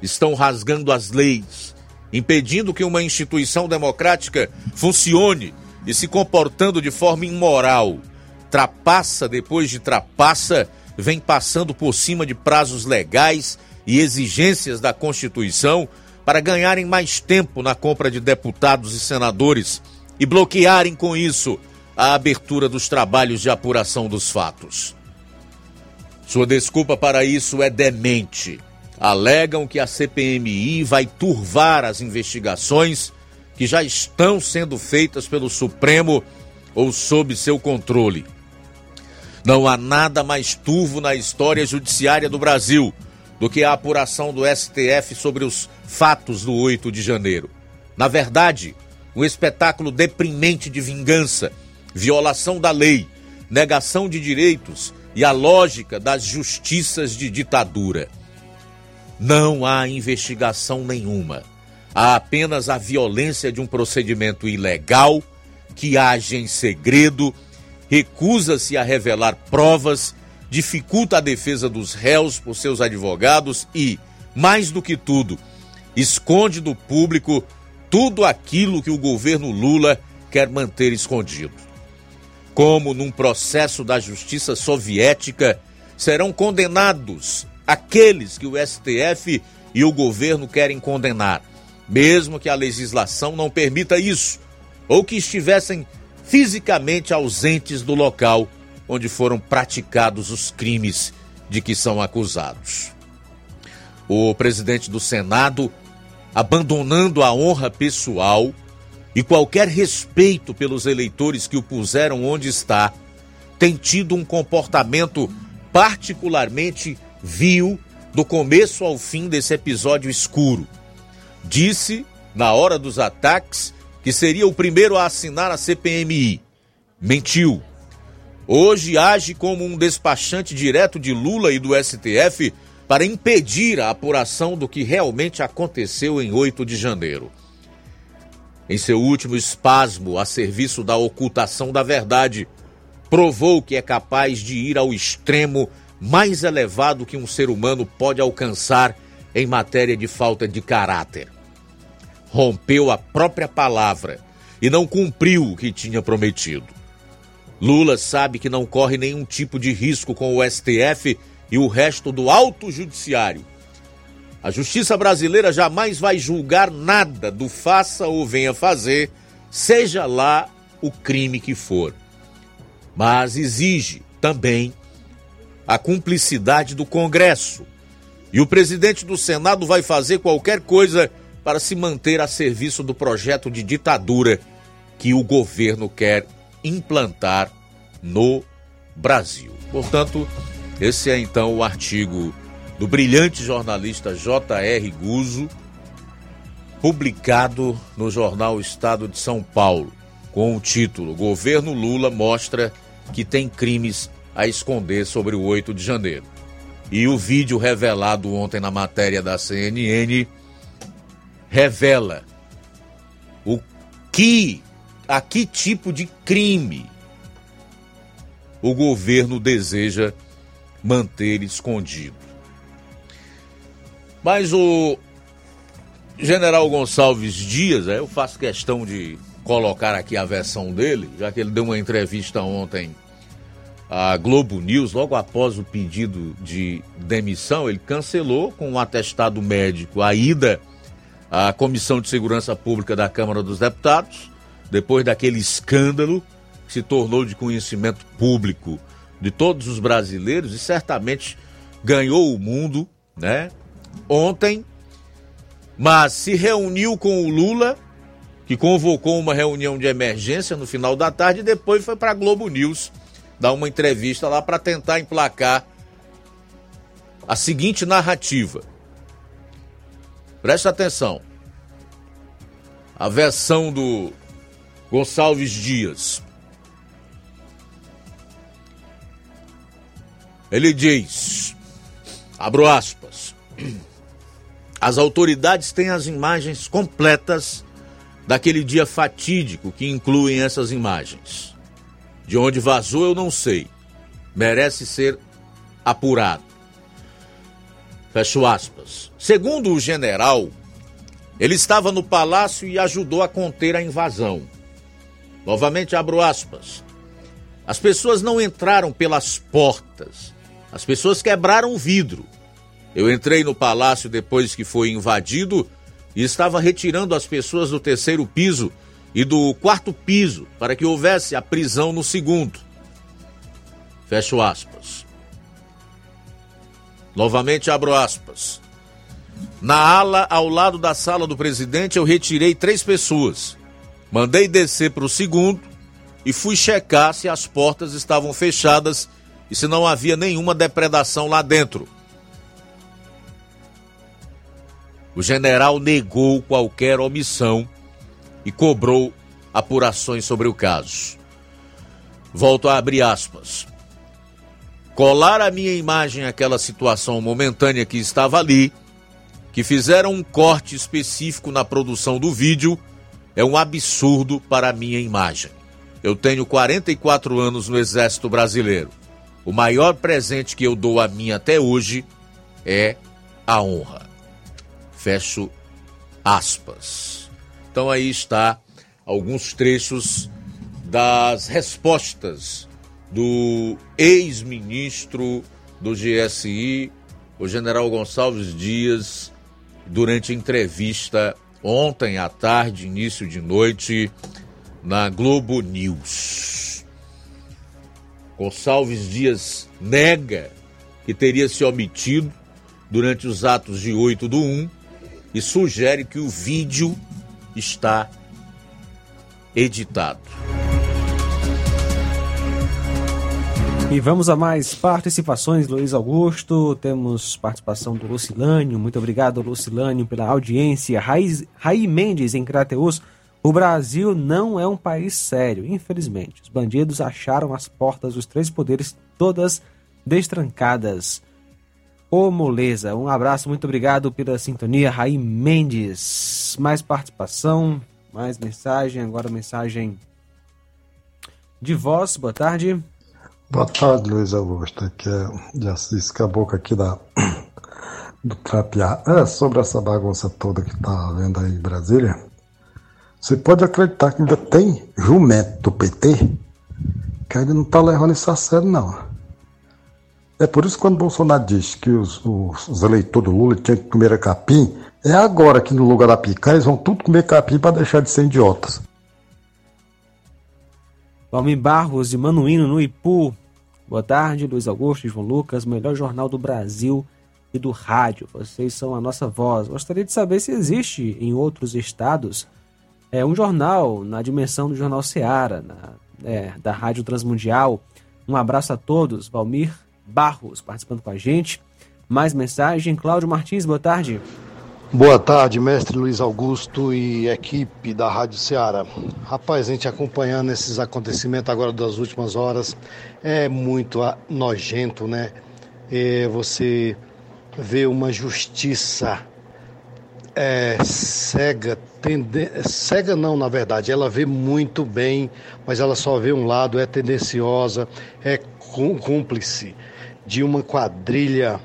Estão rasgando as leis, impedindo que uma instituição democrática funcione e se comportando de forma imoral trapaça depois de trapaça, vem passando por cima de prazos legais e exigências da Constituição para ganharem mais tempo na compra de deputados e senadores e bloquearem com isso a abertura dos trabalhos de apuração dos fatos. Sua desculpa para isso é demente. Alegam que a CPMI vai turvar as investigações que já estão sendo feitas pelo Supremo ou sob seu controle. Não há nada mais turvo na história judiciária do Brasil do que a apuração do STF sobre os fatos do 8 de janeiro. Na verdade, um espetáculo deprimente de vingança, violação da lei, negação de direitos e a lógica das justiças de ditadura. Não há investigação nenhuma. Há apenas a violência de um procedimento ilegal que age em segredo, recusa-se a revelar provas, dificulta a defesa dos réus por seus advogados e, mais do que tudo, esconde do público tudo aquilo que o governo Lula quer manter escondido. Como num processo da justiça soviética, serão condenados aqueles que o STF e o governo querem condenar, mesmo que a legislação não permita isso, ou que estivessem fisicamente ausentes do local onde foram praticados os crimes de que são acusados. O presidente do Senado, abandonando a honra pessoal e qualquer respeito pelos eleitores que o puseram onde está, tem tido um comportamento particularmente vil do começo ao fim desse episódio escuro. Disse, na hora dos ataques, que seria o primeiro a assinar a CPMI. Mentiu. Hoje age como um despachante direto de Lula e do STF para impedir a apuração do que realmente aconteceu em 8 de janeiro. Em seu último espasmo a serviço da ocultação da verdade, provou que é capaz de ir ao extremo mais elevado que um ser humano pode alcançar em matéria de falta de caráter rompeu a própria palavra e não cumpriu o que tinha prometido. Lula sabe que não corre nenhum tipo de risco com o STF e o resto do Alto Judiciário. A justiça brasileira jamais vai julgar nada do faça ou venha fazer, seja lá o crime que for. Mas exige também a cumplicidade do Congresso. E o presidente do Senado vai fazer qualquer coisa para se manter a serviço do projeto de ditadura que o governo quer implantar no Brasil. Portanto, esse é então o artigo do brilhante jornalista J.R. Guzo, publicado no jornal Estado de São Paulo, com o título Governo Lula mostra que tem crimes a esconder sobre o 8 de janeiro. E o vídeo revelado ontem na matéria da CNN revela o que, a que tipo de crime o governo deseja manter escondido. Mas o general Gonçalves Dias, eu faço questão de colocar aqui a versão dele, já que ele deu uma entrevista ontem à Globo News, logo após o pedido de demissão, ele cancelou com um atestado médico a ida a Comissão de Segurança Pública da Câmara dos Deputados, depois daquele escândalo que se tornou de conhecimento público de todos os brasileiros e certamente ganhou o mundo, né? Ontem, mas se reuniu com o Lula, que convocou uma reunião de emergência no final da tarde e depois foi para a Globo News dar uma entrevista lá para tentar emplacar a seguinte narrativa. Presta atenção. A versão do Gonçalves Dias. Ele diz, abro aspas, as autoridades têm as imagens completas daquele dia fatídico que incluem essas imagens. De onde vazou eu não sei. Merece ser apurado. Fecho aspas. Segundo o general, ele estava no palácio e ajudou a conter a invasão. Novamente abro aspas. As pessoas não entraram pelas portas. As pessoas quebraram o vidro. Eu entrei no palácio depois que foi invadido e estava retirando as pessoas do terceiro piso e do quarto piso para que houvesse a prisão no segundo. Fecho aspas. Novamente abro aspas. Na ala ao lado da sala do presidente, eu retirei três pessoas. Mandei descer para o segundo e fui checar se as portas estavam fechadas e se não havia nenhuma depredação lá dentro. O general negou qualquer omissão e cobrou apurações sobre o caso. Volto a abrir aspas. Colar a minha imagem àquela situação momentânea que estava ali, que fizeram um corte específico na produção do vídeo, é um absurdo para a minha imagem. Eu tenho 44 anos no Exército Brasileiro. O maior presente que eu dou a mim até hoje é a honra. Fecho aspas. Então aí está alguns trechos das respostas do ex-ministro do GSI, o general Gonçalves Dias, durante entrevista ontem à tarde, início de noite, na Globo News. Gonçalves Dias nega que teria se omitido durante os atos de 8 do 1 e sugere que o vídeo está editado. E vamos a mais participações, Luiz Augusto. Temos participação do Lucilânio. Muito obrigado, Lucilânio, pela audiência. Raiz, Raí Mendes, em Crateus. O Brasil não é um país sério, infelizmente. Os bandidos acharam as portas dos três poderes todas destrancadas. Ô moleza, um abraço, muito obrigado pela sintonia, Raí Mendes. Mais participação, mais mensagem, agora mensagem de voz. Boa tarde. Boa tarde, Luiz Augusto. Aqui é Assis Caboclo aqui da, do Trapiá. É, sobre essa bagunça toda que tá havendo aí em Brasília, você pode acreditar que ainda tem jumento do PT que ainda não tá levando isso a sério, não. É por isso que quando Bolsonaro diz que os, os, os eleitores do Lula tinham que comer capim, é agora que no lugar da picanha eles vão tudo comer capim para deixar de ser idiotas. Valmir Barros de Manuíno, no Ipu. Boa tarde, Luiz Augusto e João Lucas, melhor jornal do Brasil e do rádio. Vocês são a nossa voz. Gostaria de saber se existe em outros estados é, um jornal na dimensão do Jornal Seara, na, é, da Rádio Transmundial. Um abraço a todos. Valmir Barros participando com a gente. Mais mensagem. Cláudio Martins, boa tarde. Boa tarde, mestre Luiz Augusto e equipe da Rádio Ceará. Rapaz, a gente acompanhando esses acontecimentos agora das últimas horas é muito nojento, né? É você vê uma justiça é, cega, tende... cega não, na verdade, ela vê muito bem, mas ela só vê um lado, é tendenciosa, é cúmplice de uma quadrilha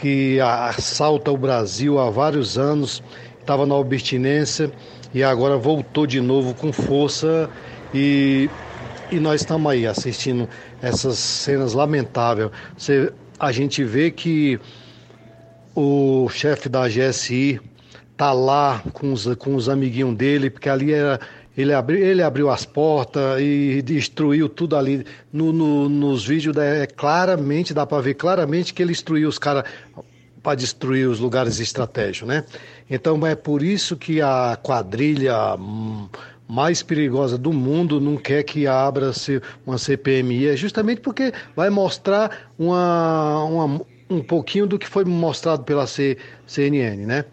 que assalta o Brasil há vários anos, estava na abstinência e agora voltou de novo com força e, e nós estamos aí assistindo essas cenas lamentáveis. Você, a gente vê que o chefe da GSI tá lá com os, com os amiguinhos dele, porque ali era ele abriu, ele abriu as portas e destruiu tudo ali. No, no, nos vídeos é, claramente, dá para ver claramente que ele destruiu os caras para destruir os lugares estratégicos, né? Então é por isso que a quadrilha mais perigosa do mundo não quer que abra uma CPMI, é justamente porque vai mostrar uma, uma, um pouquinho do que foi mostrado pela C, CNN, né?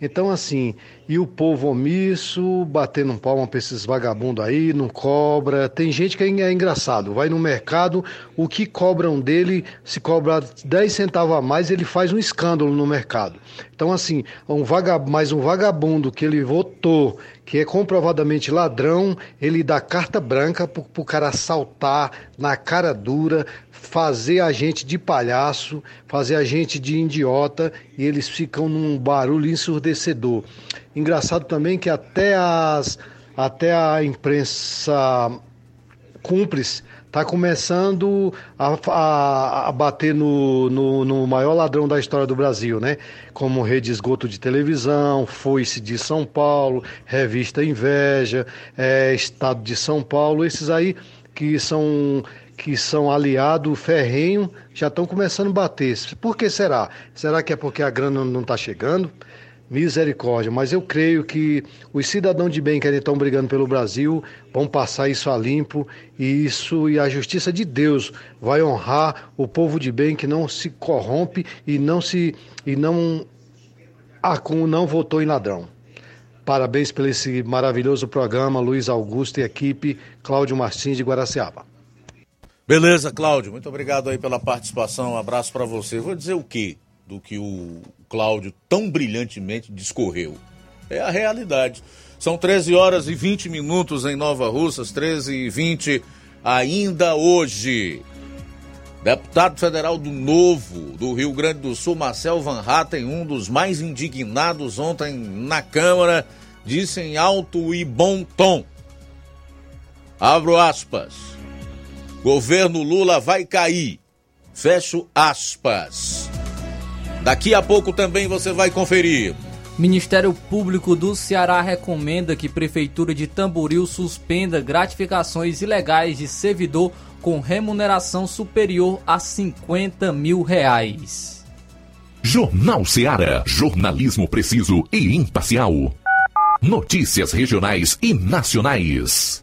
Então, assim, e o povo omisso, batendo palma para esses vagabundos aí, não cobra. Tem gente que é engraçado, vai no mercado, o que cobram dele, se cobra 10 centavos a mais, ele faz um escândalo no mercado. Então, assim, um vagab... mais um vagabundo que ele votou, que é comprovadamente ladrão, ele dá carta branca para o cara assaltar na cara dura, fazer a gente de palhaço, fazer a gente de idiota, e eles ficam num barulho ensurdecedor. Engraçado também que até, as, até a imprensa cúmplice está começando a, a, a bater no, no, no, maior ladrão da história do Brasil, né? Como Rede Esgoto de Televisão, Foice de São Paulo, Revista Inveja, é, Estado de São Paulo, esses aí que são que são aliados ferrenho já estão começando a bater. Por que será? Será que é porque a grana não está chegando? Misericórdia, mas eu creio que os cidadãos de bem que estão brigando pelo Brasil vão passar isso a limpo e isso e a justiça de Deus vai honrar o povo de bem que não se corrompe e não se e não a não votou em ladrão. Parabéns por esse maravilhoso programa, Luiz Augusto e equipe, Cláudio Martins de Guaraciaba. Beleza, Cláudio, muito obrigado aí pela participação. Um abraço para você. Vou dizer o quê do que o Cláudio tão brilhantemente discorreu? É a realidade. São 13 horas e 20 minutos em Nova Russas, 13 e 20 ainda hoje. Deputado federal do Novo, do Rio Grande do Sul, Marcel Van Hatten, um dos mais indignados ontem na Câmara, disse em alto e bom tom. Abro aspas. Governo Lula vai cair. Fecho aspas. Daqui a pouco também você vai conferir. Ministério Público do Ceará recomenda que Prefeitura de Tamboril suspenda gratificações ilegais de servidor com remuneração superior a 50 mil reais. Jornal Ceará. Jornalismo preciso e imparcial. Notícias regionais e nacionais.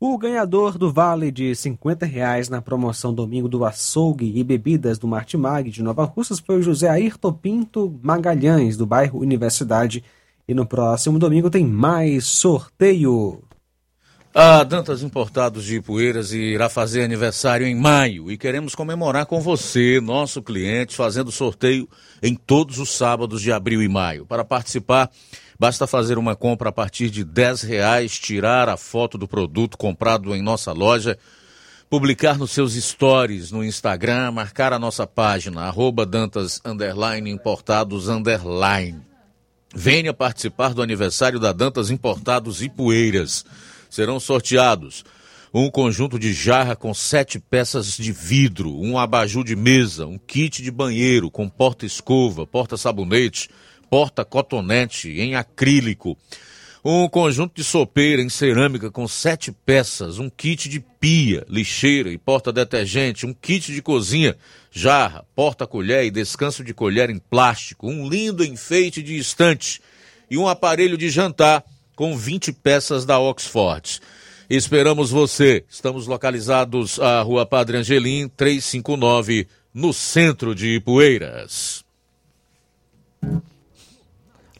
O ganhador do vale de 50 reais na promoção Domingo do Açougue e Bebidas do Martimag de Nova Russas foi o José Ayrton Pinto Magalhães, do bairro Universidade. E no próximo domingo tem mais sorteio. A Dantas Importados de Ipueiras irá fazer aniversário em maio e queremos comemorar com você, nosso cliente, fazendo sorteio em todos os sábados de abril e maio. Para participar, basta fazer uma compra a partir de 10 reais, tirar a foto do produto comprado em nossa loja, publicar nos seus stories no Instagram, marcar a nossa página, arroba Dantas Underline Importados Underline. Venha participar do aniversário da Dantas Importados e Poeiras. Serão sorteados um conjunto de jarra com sete peças de vidro, um abajur de mesa, um kit de banheiro com porta-escova, porta-sabonete, porta-cotonete em acrílico, um conjunto de sopeira em cerâmica com sete peças, um kit de pia, lixeira e porta-detergente, um kit de cozinha, jarra, porta-colher e descanso de colher em plástico, um lindo enfeite de estante e um aparelho de jantar com 20 peças da Oxford. Esperamos você. Estamos localizados à Rua Padre Angelim, 359, no centro de Ipueiras.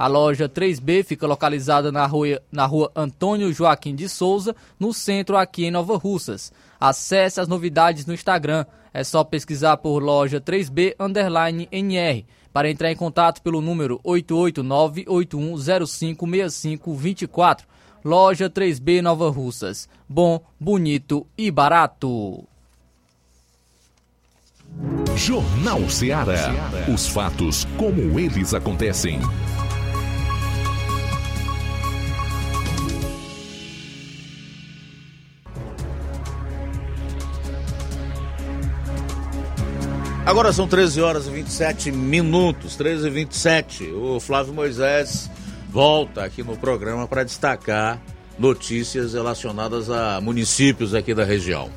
A loja 3B fica localizada na rua, na rua Antônio Joaquim de Souza, no centro aqui em Nova Russas. Acesse as novidades no Instagram. É só pesquisar por loja 3B underline NR para entrar em contato pelo número 88981056524. Loja 3B Nova Russas. Bom, bonito e barato. Jornal Ceará. Os fatos como eles acontecem. Agora são 13 horas e 27 minutos, 13 e 27. O Flávio Moisés volta aqui no programa para destacar notícias relacionadas a municípios aqui da região.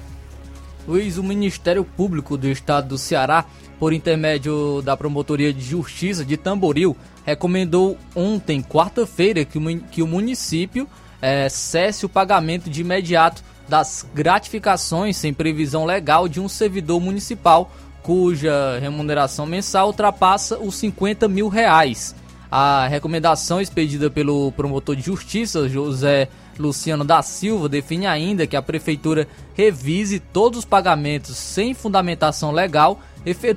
Luiz, o Ministério Público do Estado do Ceará, por intermédio da Promotoria de Justiça de Tamboril, recomendou ontem, quarta-feira, que, o município é, cesse o pagamento de imediato das gratificações sem previsão legal de um servidor municipal cuja remuneração mensal ultrapassa os 50 mil reais. A recomendação expedida pelo promotor de justiça, José Luciano da Silva, define ainda que a prefeitura revise todos os pagamentos sem fundamentação legal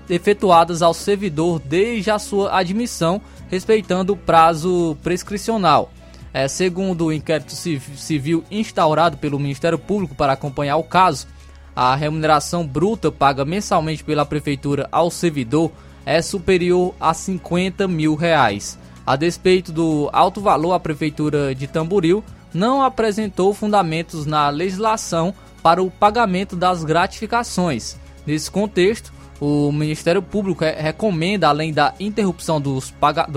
efetuadas ao servidor desde a sua admissão, respeitando o prazo prescricional. É, segundo o inquérito civil instaurado pelo Ministério Público para acompanhar o caso, a remuneração bruta paga mensalmente pela prefeitura ao servidor é superior a 50 mil reais. A despeito do alto valor, a prefeitura de Tamboril não apresentou fundamentos na legislação para o pagamento das gratificações. Nesse contexto, o Ministério Público recomenda, além da interrupção do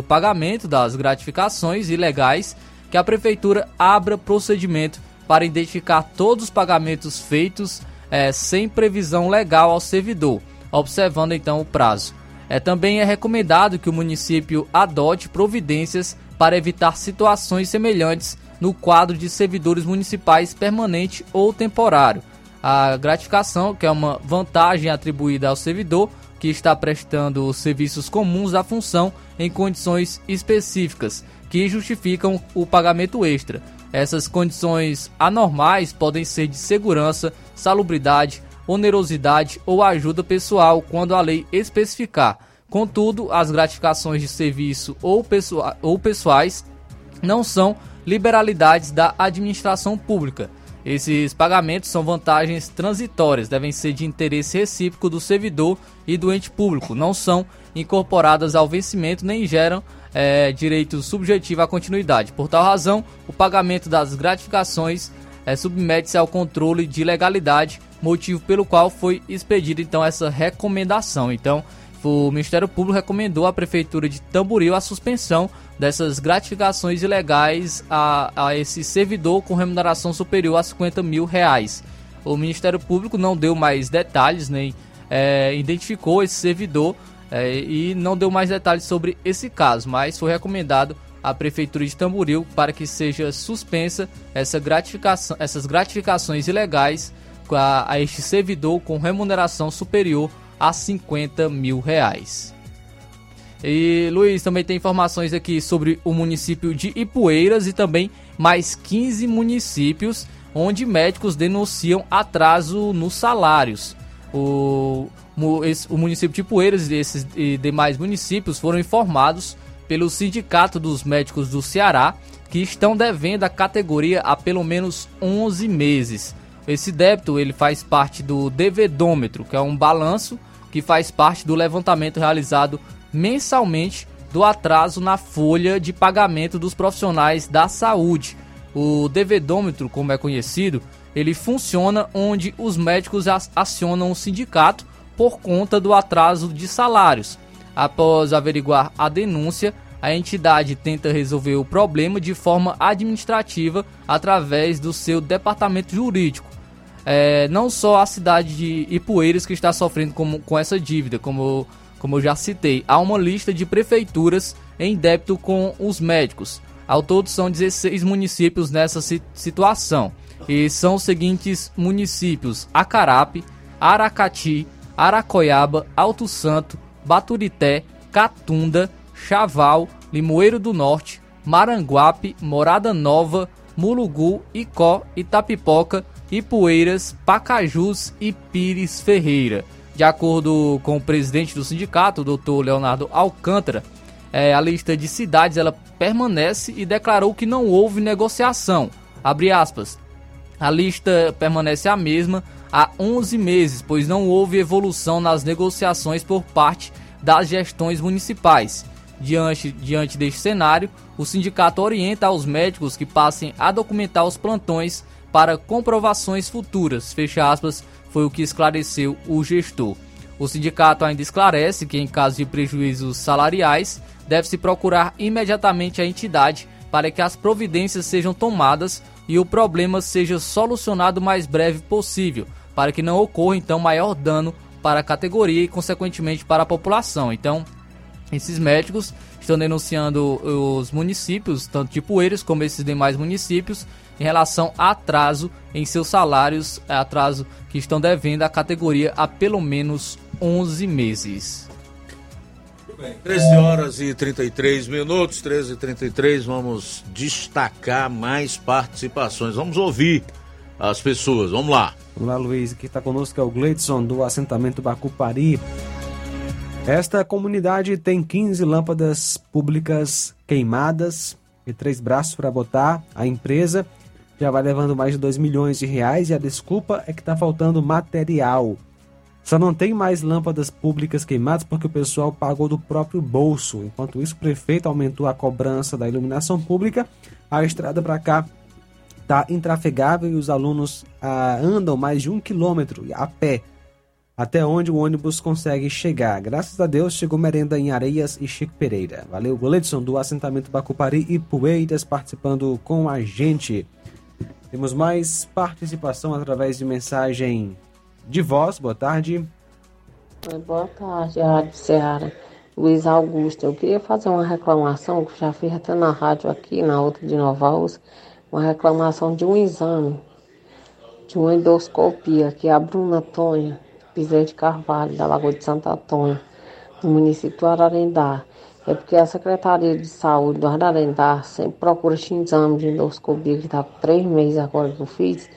pagamento das gratificações ilegais, que a Prefeitura abra procedimento para identificar todos os pagamentos feitos é, sem previsão legal ao servidor, observando então o prazo. É, também é recomendado que o município adote providências para evitar situações semelhantes no quadro de servidores municipais permanente ou temporário. A gratificação, que é uma vantagem atribuída ao servidor que está prestando os serviços comuns da função em condições específicas que justificam o pagamento extra. Essas condições anormais podem ser de segurança, salubridade, onerosidade ou ajuda pessoal quando a lei especificar. Contudo, as gratificações de serviço ou, pessoa, ou pessoais não são liberalidades da administração pública. Esses pagamentos são vantagens transitórias, devem ser de interesse recíproco do servidor e do ente público, não são incorporadas ao vencimento nem geram é, direito subjetivo à continuidade. Por tal razão, o pagamento das gratificações é, submete-se ao controle de legalidade, motivo pelo qual foi expedida então essa recomendação. Então, o Ministério Público recomendou à Prefeitura de Tamboril a suspensão dessas gratificações ilegais a, a esse servidor com remuneração superior a 50 mil reais. O Ministério Público não deu mais detalhes, nem é, identificou esse servidor é, e não deu mais detalhes sobre esse caso, mas foi recomendado à Prefeitura de Tamboril para que seja suspensa essa gratificação, essas gratificações ilegais a, a este servidor com remuneração superior a 50 mil reais. E Luiz, também tem informações aqui sobre o município de Ipueiras e também mais 15 municípios onde médicos denunciam atraso nos salários. O, o município de Ipueiras e esses e demais municípios foram informados pelo Sindicato dos Médicos do Ceará que estão devendo a categoria há pelo menos 11 meses. Esse débito ele faz parte do devedômetro, que é um balanço que faz parte do levantamento realizado mensalmente do atraso na folha de pagamento dos profissionais da saúde. O devedômetro, como é conhecido, ele funciona onde os médicos acionam o sindicato por conta do atraso de salários. Após averiguar a denúncia, a entidade tenta resolver o problema de forma administrativa através do seu departamento jurídico. É, não só a cidade de Ipueiras que está sofrendo com, com essa dívida, como, como eu já citei, há uma lista de prefeituras em débito com os médicos. Ao todo são 16 municípios nessa situação. E são os seguintes municípios: Acarape, Aracati, Aracoiaba, Alto Santo, Baturité, Catunda, Chaval, Limoeiro do Norte, Maranguape, Morada Nova, Mulugu, Icó, Itapipoca, Ipueiras, Pacajus e Pires Ferreira. De acordo com o presidente do sindicato, Dr. Leonardo Alcântara, é, a lista de cidades ela permanece e declarou que não houve negociação. Abre aspas. A lista permanece a mesma há 11 meses, pois não houve evolução nas negociações por parte das gestões municipais. Diante, diante deste cenário, o sindicato orienta aos médicos que passem a documentar os plantões para comprovações futuras. Fecha aspas, foi o que esclareceu o gestor. O sindicato ainda esclarece que, em caso de prejuízos salariais, deve-se procurar imediatamente a entidade para que as providências sejam tomadas e o problema seja solucionado o mais breve possível, para que não ocorra então maior dano para a categoria e consequentemente para a população. Então, esses médicos estão denunciando os municípios, tanto de Poeiras como esses demais municípios, em relação a atraso em seus salários, atraso que estão devendo à categoria há pelo menos 11 meses. 13 horas e 33 minutos, 13 e 33, vamos destacar mais participações. Vamos ouvir as pessoas, vamos lá. Vamos lá, Luiz, que está conosco é o Gleidson do assentamento Bacupari. Esta comunidade tem 15 lâmpadas públicas queimadas e três braços para botar. A empresa já vai levando mais de 2 milhões de reais e a desculpa é que está faltando material. Só não tem mais lâmpadas públicas queimadas porque o pessoal pagou do próprio bolso. Enquanto isso, o prefeito aumentou a cobrança da iluminação pública. A estrada para cá está intrafegável e os alunos ah, andam mais de um quilômetro a pé até onde o ônibus consegue chegar. Graças a Deus, chegou merenda em Areias e Chico Pereira. Valeu, Goledson, do assentamento Bacupari e Poeiras, participando com a gente. Temos mais participação através de mensagem de voz. Boa tarde. Boa tarde, Rádio Ceará. Luiz Augusto, eu queria fazer uma reclamação, que já fiz até na rádio aqui, na outra de Nova Rússia, uma reclamação de um exame, de uma endoscopia, que a Bruna Tonha, Piseiro de Carvalho, da Lagoa de Santo Antônio, no município do Ararendá. É porque a Secretaria de Saúde do Ararendá sempre procura esse exame de endoscopia, que está três meses agora que eu fiz,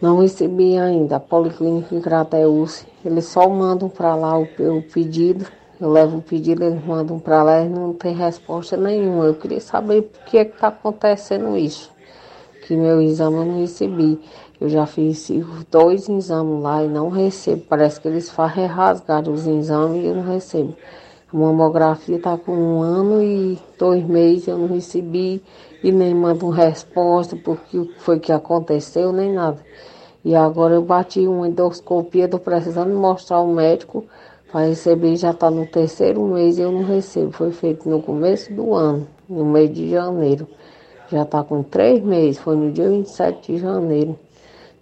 não recebi ainda. A Policlínica em Crateus, eles só mandam para lá o, o, pedido. Eu levo o pedido, eles mandam para lá e não tem resposta nenhuma. Eu queria saber por que é está acontecendo isso. Que meu exame eu não recebi. Eu já fiz dois exames lá e não recebo. Parece que eles fazem rasgar os exames e eu não recebo. A mamografia está com um ano e dois meses eu não recebi e nem mandam resposta porque o que foi que aconteceu, nem nada. E agora eu bati uma endoscopia, estou precisando mostrar ao médico para receber, já está no terceiro mês e eu não recebo. Foi feito no começo do ano, no mês de janeiro. Já está com três meses, foi no dia 27 de janeiro.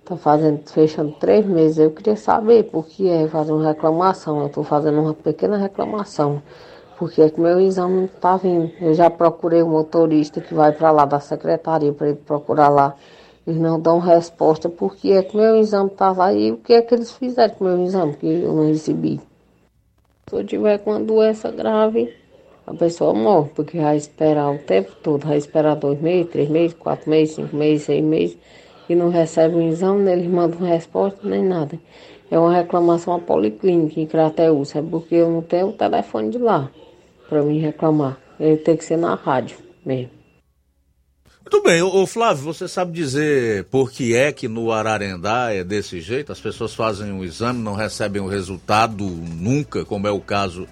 Está fazendo, fechando três meses. Eu queria saber por que é fazer uma reclamação. Eu estou fazendo uma pequena reclamação porque é que meu exame não está vindo. Eu já procurei o motorista que vai para lá da secretaria para ele procurar lá Eles não dão resposta porque é que meu exame tá lá e o que é que eles fizeram com meu exame que eu não recebi. Se eu tiver com uma doença grave, a pessoa morre, porque vai esperar o tempo todo, vai esperar dois meses, três meses, quatro meses, cinco meses, seis meses, e não recebe o exame, nem eles mandam resposta, nem nada. É uma reclamação à policlínica em Crateus, é porque eu não tenho o telefone de lá para mim reclamar. Ele tem que ser na rádio mesmo. Muito bem, ô, ô Flávio, você sabe dizer por que é que no Ararendá é desse jeito? As pessoas fazem um exame, não recebem o resultado nunca, como é o caso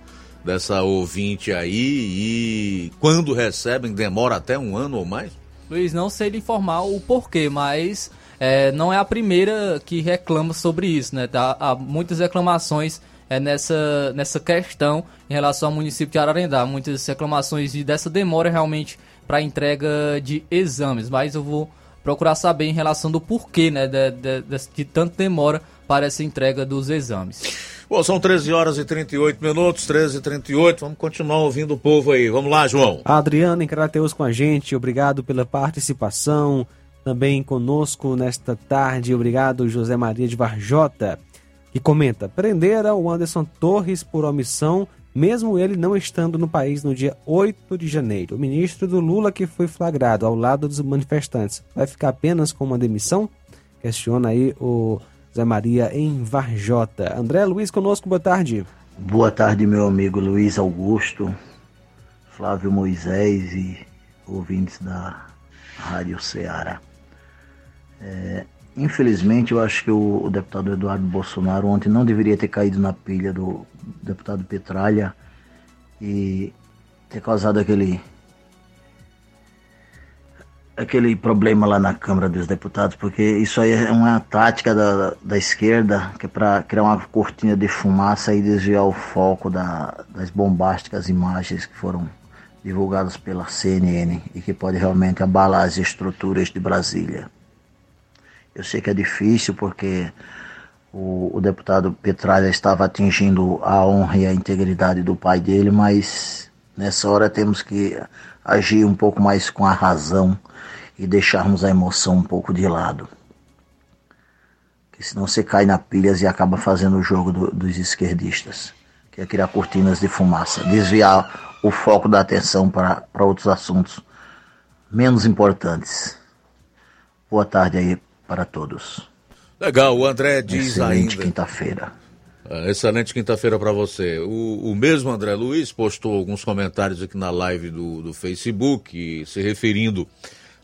dessa ouvinte aí, e quando recebem demora até um ano ou mais? Luiz, não sei lhe informar o porquê, mas é, não é a primeira que reclama sobre isso, né? Tá, há muitas reclamações é, nessa, nessa questão em relação ao município de Ararendá. Muitas reclamações de, dessa demora realmente para entrega de exames, mas eu vou procurar saber em relação do porquê né, de, de, de, de tanto demora para essa entrega dos exames. Bom, são 13 horas e 38 minutos, 13 e 38. Vamos continuar ouvindo o povo aí. Vamos lá, João. Adriana em Crateus com a gente, obrigado pela participação. Também conosco nesta tarde, obrigado José Maria de Varjota, que comenta: prenderam o Anderson Torres por omissão, mesmo ele não estando no país no dia 8 de janeiro. O ministro do Lula que foi flagrado ao lado dos manifestantes vai ficar apenas com uma demissão? Questiona aí o Zé Maria em Varjota. André Luiz conosco, boa tarde. Boa tarde, meu amigo Luiz Augusto, Flávio Moisés e ouvintes da Rádio Ceará. É, infelizmente, eu acho que o, o, deputado Eduardo Bolsonaro ontem não deveria ter caído na pilha do deputado Petralha e ter causado aquele aquele problema lá na Câmara dos Deputados, porque isso aí é uma tática da, da esquerda, que é para criar uma cortina de fumaça e desviar o foco da, das bombásticas imagens que foram divulgadas pela CNN e que pode realmente abalar as estruturas de Brasília. Eu sei que é difícil porque o, o deputado Petralha estava atingindo a honra e a integridade do pai dele, mas nessa hora temos que agir um pouco mais com a razão e deixarmos a emoção um pouco de lado. Porque senão você cai na pilhas e acaba fazendo o jogo do, dos esquerdistas, que é criar cortinas de fumaça, desviar o foco da atenção para outros assuntos menos importantes. Boa tarde aí para todos. Legal, o André diz Excelente ainda. quinta-feira. Ah, excelente quinta-feira para você. O, o, mesmo André Luiz postou alguns comentários aqui na live do, do Facebook, se referindo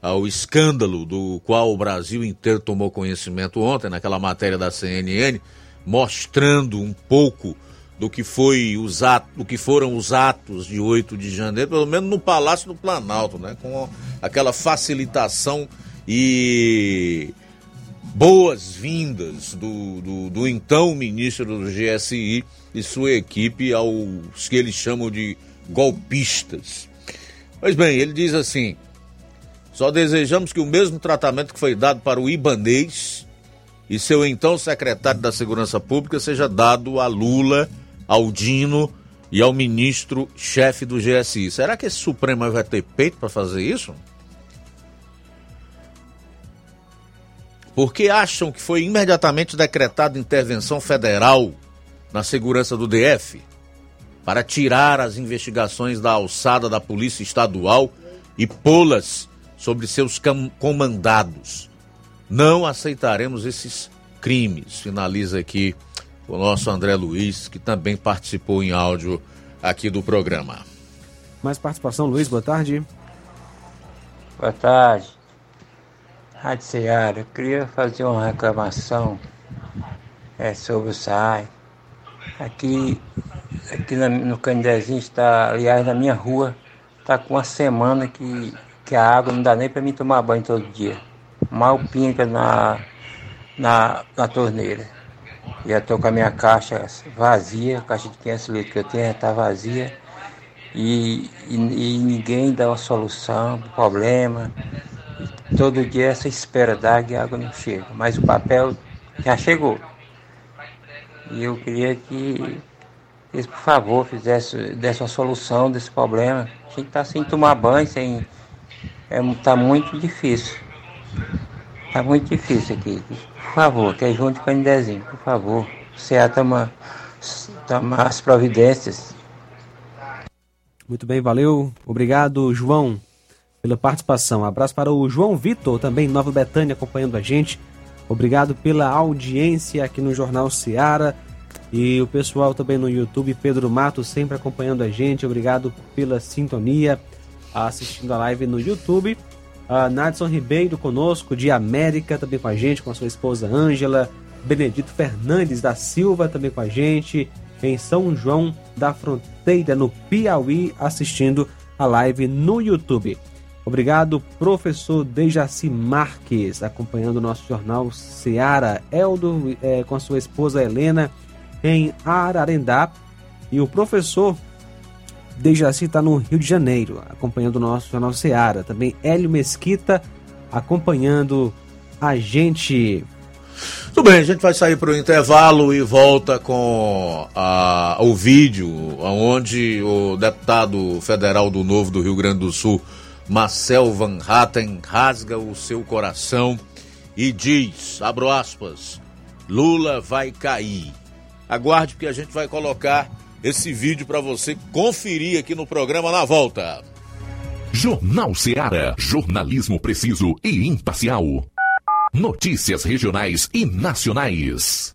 ao escândalo do qual o Brasil inteiro tomou conhecimento ontem, naquela matéria da CNN, mostrando um pouco do que foi os atos, do que foram os atos de 8 de janeiro, pelo menos no Palácio do Planalto, né? Com aquela facilitação e boas-vindas do, do, do, então ministro do GSI e sua equipe aos que eles chamam de golpistas. Pois bem, ele diz assim: só desejamos que o mesmo tratamento que foi dado para o Ibanês e seu então secretário da Segurança Pública seja dado a Lula, ao Dino e ao ministro-chefe do GSI. Será que esse Supremo vai ter peito para fazer isso? Porque acham que foi imediatamente decretada intervenção federal na segurança do DF para tirar as investigações da alçada da Polícia Estadual e pô-las sobre seus comandados. Não aceitaremos esses crimes. Finaliza aqui o nosso André Luiz, que também participou em áudio aqui do programa. Mais participação, Luiz, boa tarde. Boa tarde. Rádio Seara, eu queria fazer uma reclamação é, sobre o SAI. Aqui, aqui no Candezinho está, aliás, na minha rua, está com uma semana que que a água não dá nem para mim tomar banho todo dia. Mal pinta na, na, na torneira. Já estou com a minha caixa vazia, a caixa de 500 litros que eu tenho está vazia. E, e, e, ninguém dá uma solução para o problema. Todo dia essa espera d'água e a água não chega. Mas o papel já chegou. E eu queria que eles, por favor, fizessem desse uma solução desse problema. A gente está sem tomar banho, sem é, tá muito difícil. Tá muito difícil aqui. Por favor, que junto com o Indezinho, por favor. Você toma, toma as providências. Muito bem, valeu. Obrigado, João, pela participação. Um abraço para o João Vitor, também Nova Betânia, acompanhando a gente. Obrigado pela audiência aqui no Jornal Seara. E o pessoal também no YouTube, Pedro Mato, sempre acompanhando a gente. Obrigado pela sintonia, assistindo a live no YouTube. A Nadson Ribeiro conosco, de América, também com a gente, com a sua esposa Ângela. Benedito Fernandes da Silva também com a gente, em São João da Fronteira, no Piauí, assistindo a live no YouTube. Obrigado, professor Dejaci Marques, acompanhando o nosso jornal Seara. Eldo, é, com a sua esposa Helena, em Ararendá. E o professor Dejaci está no Rio de Janeiro, acompanhando o nosso jornal Seara. Também Hélio Mesquita, acompanhando a gente. Tudo bem, a gente vai sair para o intervalo e volta com a, o vídeo onde o deputado federal do Novo do Rio Grande do Sul, Marcel Van Hatten, rasga o seu coração e diz, abro aspas, Lula vai cair. Aguarde porque a gente vai colocar esse vídeo para você conferir aqui no programa na volta. Jornal Seara, jornalismo preciso e imparcial. Notícias regionais e nacionais.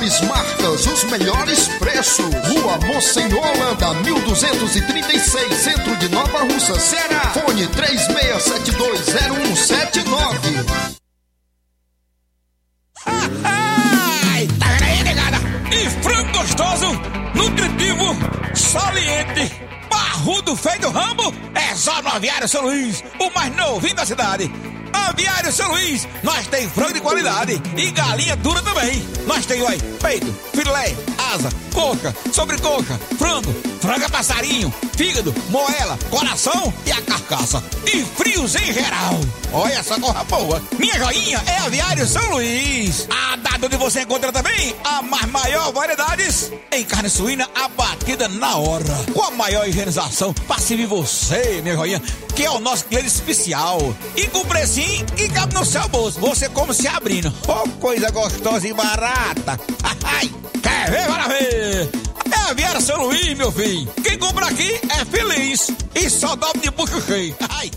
melhores marcas, os melhores preços. Rua Mocenola, Holanda, 1236, centro de Nova Russa, Ceará. Fone 36720179. Ai, tá vendo aí, negada? E frango gostoso, nutritivo, saliente, barrudo feio do ramo, é só no Aviário São Luís, o mais novinho da cidade. Aviário São Luís, nós tem frango de qualidade e galinha dura também. Nós tem, olha, peito, filé, asa, coca, sobrecoca, frango, franga passarinho, fígado, moela, coração e a carcaça. E frios em geral. Olha essa corra boa. Minha joinha é Aviário São Luís. A data onde você encontra também a mais maior variedades em carne suína abatida na hora. Com a maior higienização para servir você, minha joinha, que é o nosso cliente especial. E com precinho que cabe no seu bolso. Você como se abrindo. Oh, coisa gostosa e barata. Ai, quer ver? Bora ver. É a São Luís, meu filho. Quem compra aqui é feliz. E só dobra de bucho cheio. Ai.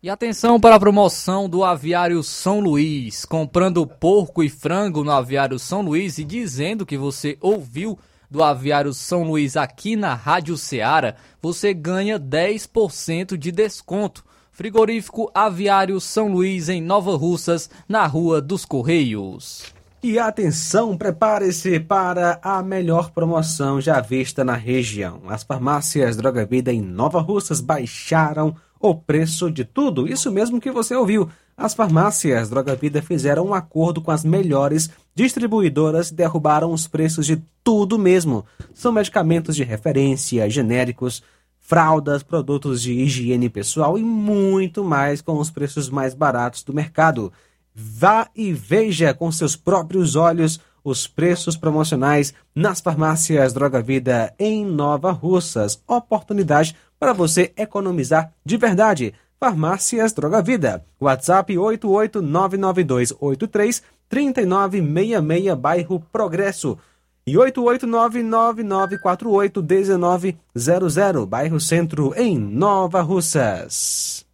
E atenção para a promoção do Aviário São Luís. Comprando porco e frango no Aviário São Luís e dizendo que você ouviu do Aviário São Luís aqui na Rádio Ceará, você ganha 10% de desconto. Frigorífico Aviário São Luís, em Nova Russas, na Rua dos Correios. E atenção, prepare-se para a melhor promoção já vista na região. As farmácias Droga Vida em Nova Russas baixaram o preço de tudo. Isso mesmo que você ouviu. As farmácias Droga Vida fizeram um acordo com as melhores distribuidoras e derrubaram os preços de tudo mesmo. São medicamentos de referência, genéricos, fraldas, produtos de higiene pessoal e muito mais com os preços mais baratos do mercado. Vá e veja com seus próprios olhos os preços promocionais nas farmácias Droga Vida em Nova Russas. Oportunidade para você economizar de verdade. Farmácias Droga Vida. WhatsApp 88992833966, bairro Progresso. E 88999481900, bairro Centro, em Nova Russas.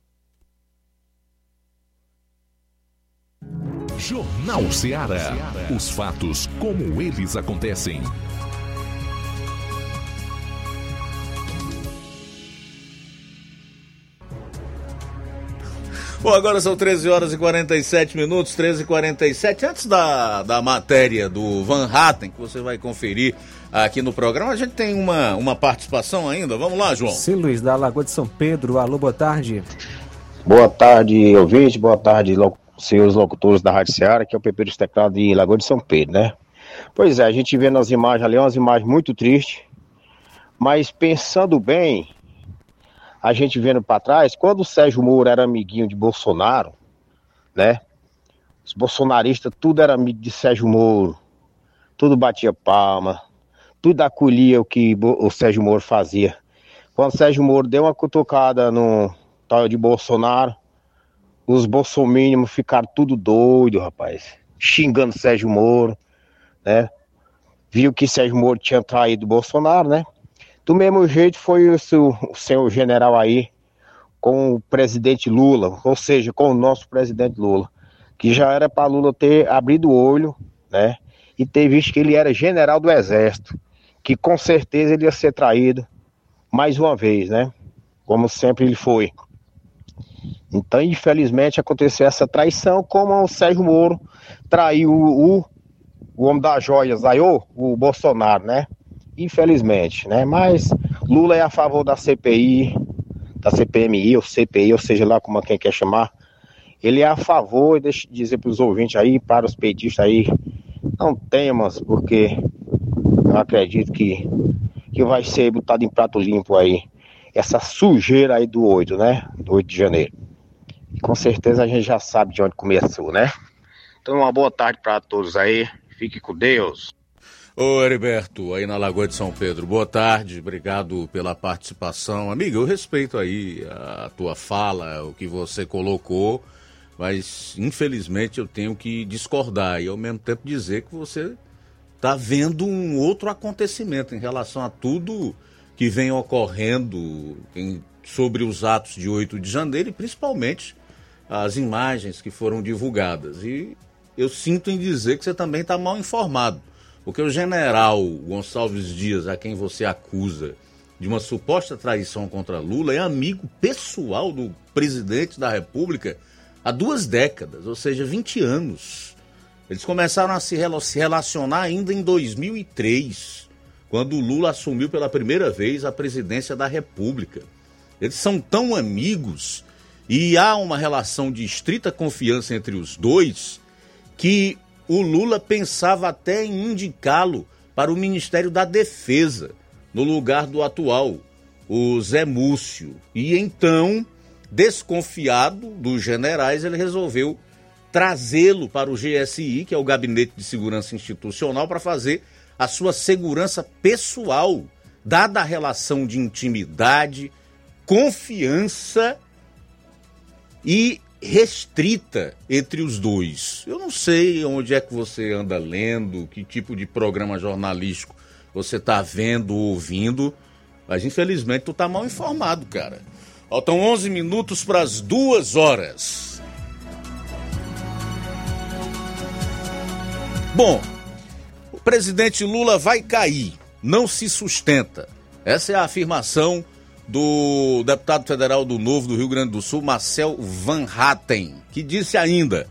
Jornal Ceará. Os fatos como eles acontecem. Bom, agora são 13 horas e 47 minutos, 13 e 47. Antes da, da matéria do Van Hatten, que você vai conferir aqui no programa, a gente tem uma, uma participação ainda. Vamos lá, João. Sim, Luiz, da Lagoa de São Pedro. Alô, boa tarde. Boa tarde, ouvinte. Boa tarde, lo seus locutores da Rádio Ceará, que é o Pepe dos de Lagoa de São Pedro, né? Pois é, a gente vê nas imagens ali, umas imagens muito tristes, mas pensando bem, a gente vendo para trás, quando o Sérgio Moro era amiguinho de Bolsonaro, né? Os bolsonaristas, tudo era amigo de Sérgio Moro, tudo batia palma, tudo acolhia o que o Sérgio Moro fazia. Quando o Sérgio Moro deu uma cutucada no tal de Bolsonaro, os bolsominions ficaram tudo doido, rapaz. Xingando Sérgio Moro, né? Viu que Sérgio Moro tinha traído o Bolsonaro, né? Do mesmo jeito foi o, seu, o general aí com o presidente Lula, ou seja, com o nosso presidente Lula, que já era para Lula ter abrido o olho, né? E ter visto que ele era general do exército, que com certeza ele ia ser traído mais uma vez, né? Como sempre ele foi. Então, infelizmente, aconteceu essa traição, como o Sérgio Moro traiu o, o, o homem das joias, Zaiô, o Bolsonaro, né? Infelizmente, né? Mas Lula é a favor da CPI, da CPMI, ou CPI, ou seja lá como quem quer chamar. Ele é a favor, deixa eu dizer para os ouvintes aí, para os petistas aí, não temas, porque eu acredito que, que vai ser botado em prato limpo aí essa sujeira aí do 8, né? Do 8 de janeiro. E com certeza a gente já sabe de onde começou, né? Então, uma boa tarde para todos aí. Fique com Deus. Ô Heriberto, aí na Lagoa de São Pedro, boa tarde, obrigado pela participação. Amiga, eu respeito aí a tua fala, o que você colocou, mas infelizmente eu tenho que discordar e ao mesmo tempo dizer que você está vendo um outro acontecimento em relação a tudo que vem ocorrendo em, sobre os atos de 8 de janeiro e principalmente as imagens que foram divulgadas. E eu sinto em dizer que você também está mal informado, porque o general Gonçalves Dias, a quem você acusa de uma suposta traição contra Lula, é amigo pessoal do presidente da República há duas décadas, ou seja, 20 anos. Eles começaram a se relacionar ainda em 2003, quando Lula assumiu pela primeira vez a presidência da República. Eles são tão amigos e há uma relação de estrita confiança entre os dois que o Lula pensava até em indicá-lo para o Ministério da Defesa, no lugar do atual, o Zé Múcio. E então, desconfiado dos generais, ele resolveu trazê-lo para o GSI, que é o Gabinete de Segurança Institucional, para fazer a sua segurança pessoal, dada a relação de intimidade, confiança e restrita entre os dois. Eu não sei onde é que você anda lendo, que tipo de programa jornalístico você está vendo ou ouvindo, mas infelizmente tu tá mal informado, cara. Faltam 11 minutos para as duas horas. Bom, presidente Lula vai cair, não se sustenta. Essa é a afirmação do deputado federal do Novo do Rio Grande do Sul, Marcel Van Hatten, que disse ainda: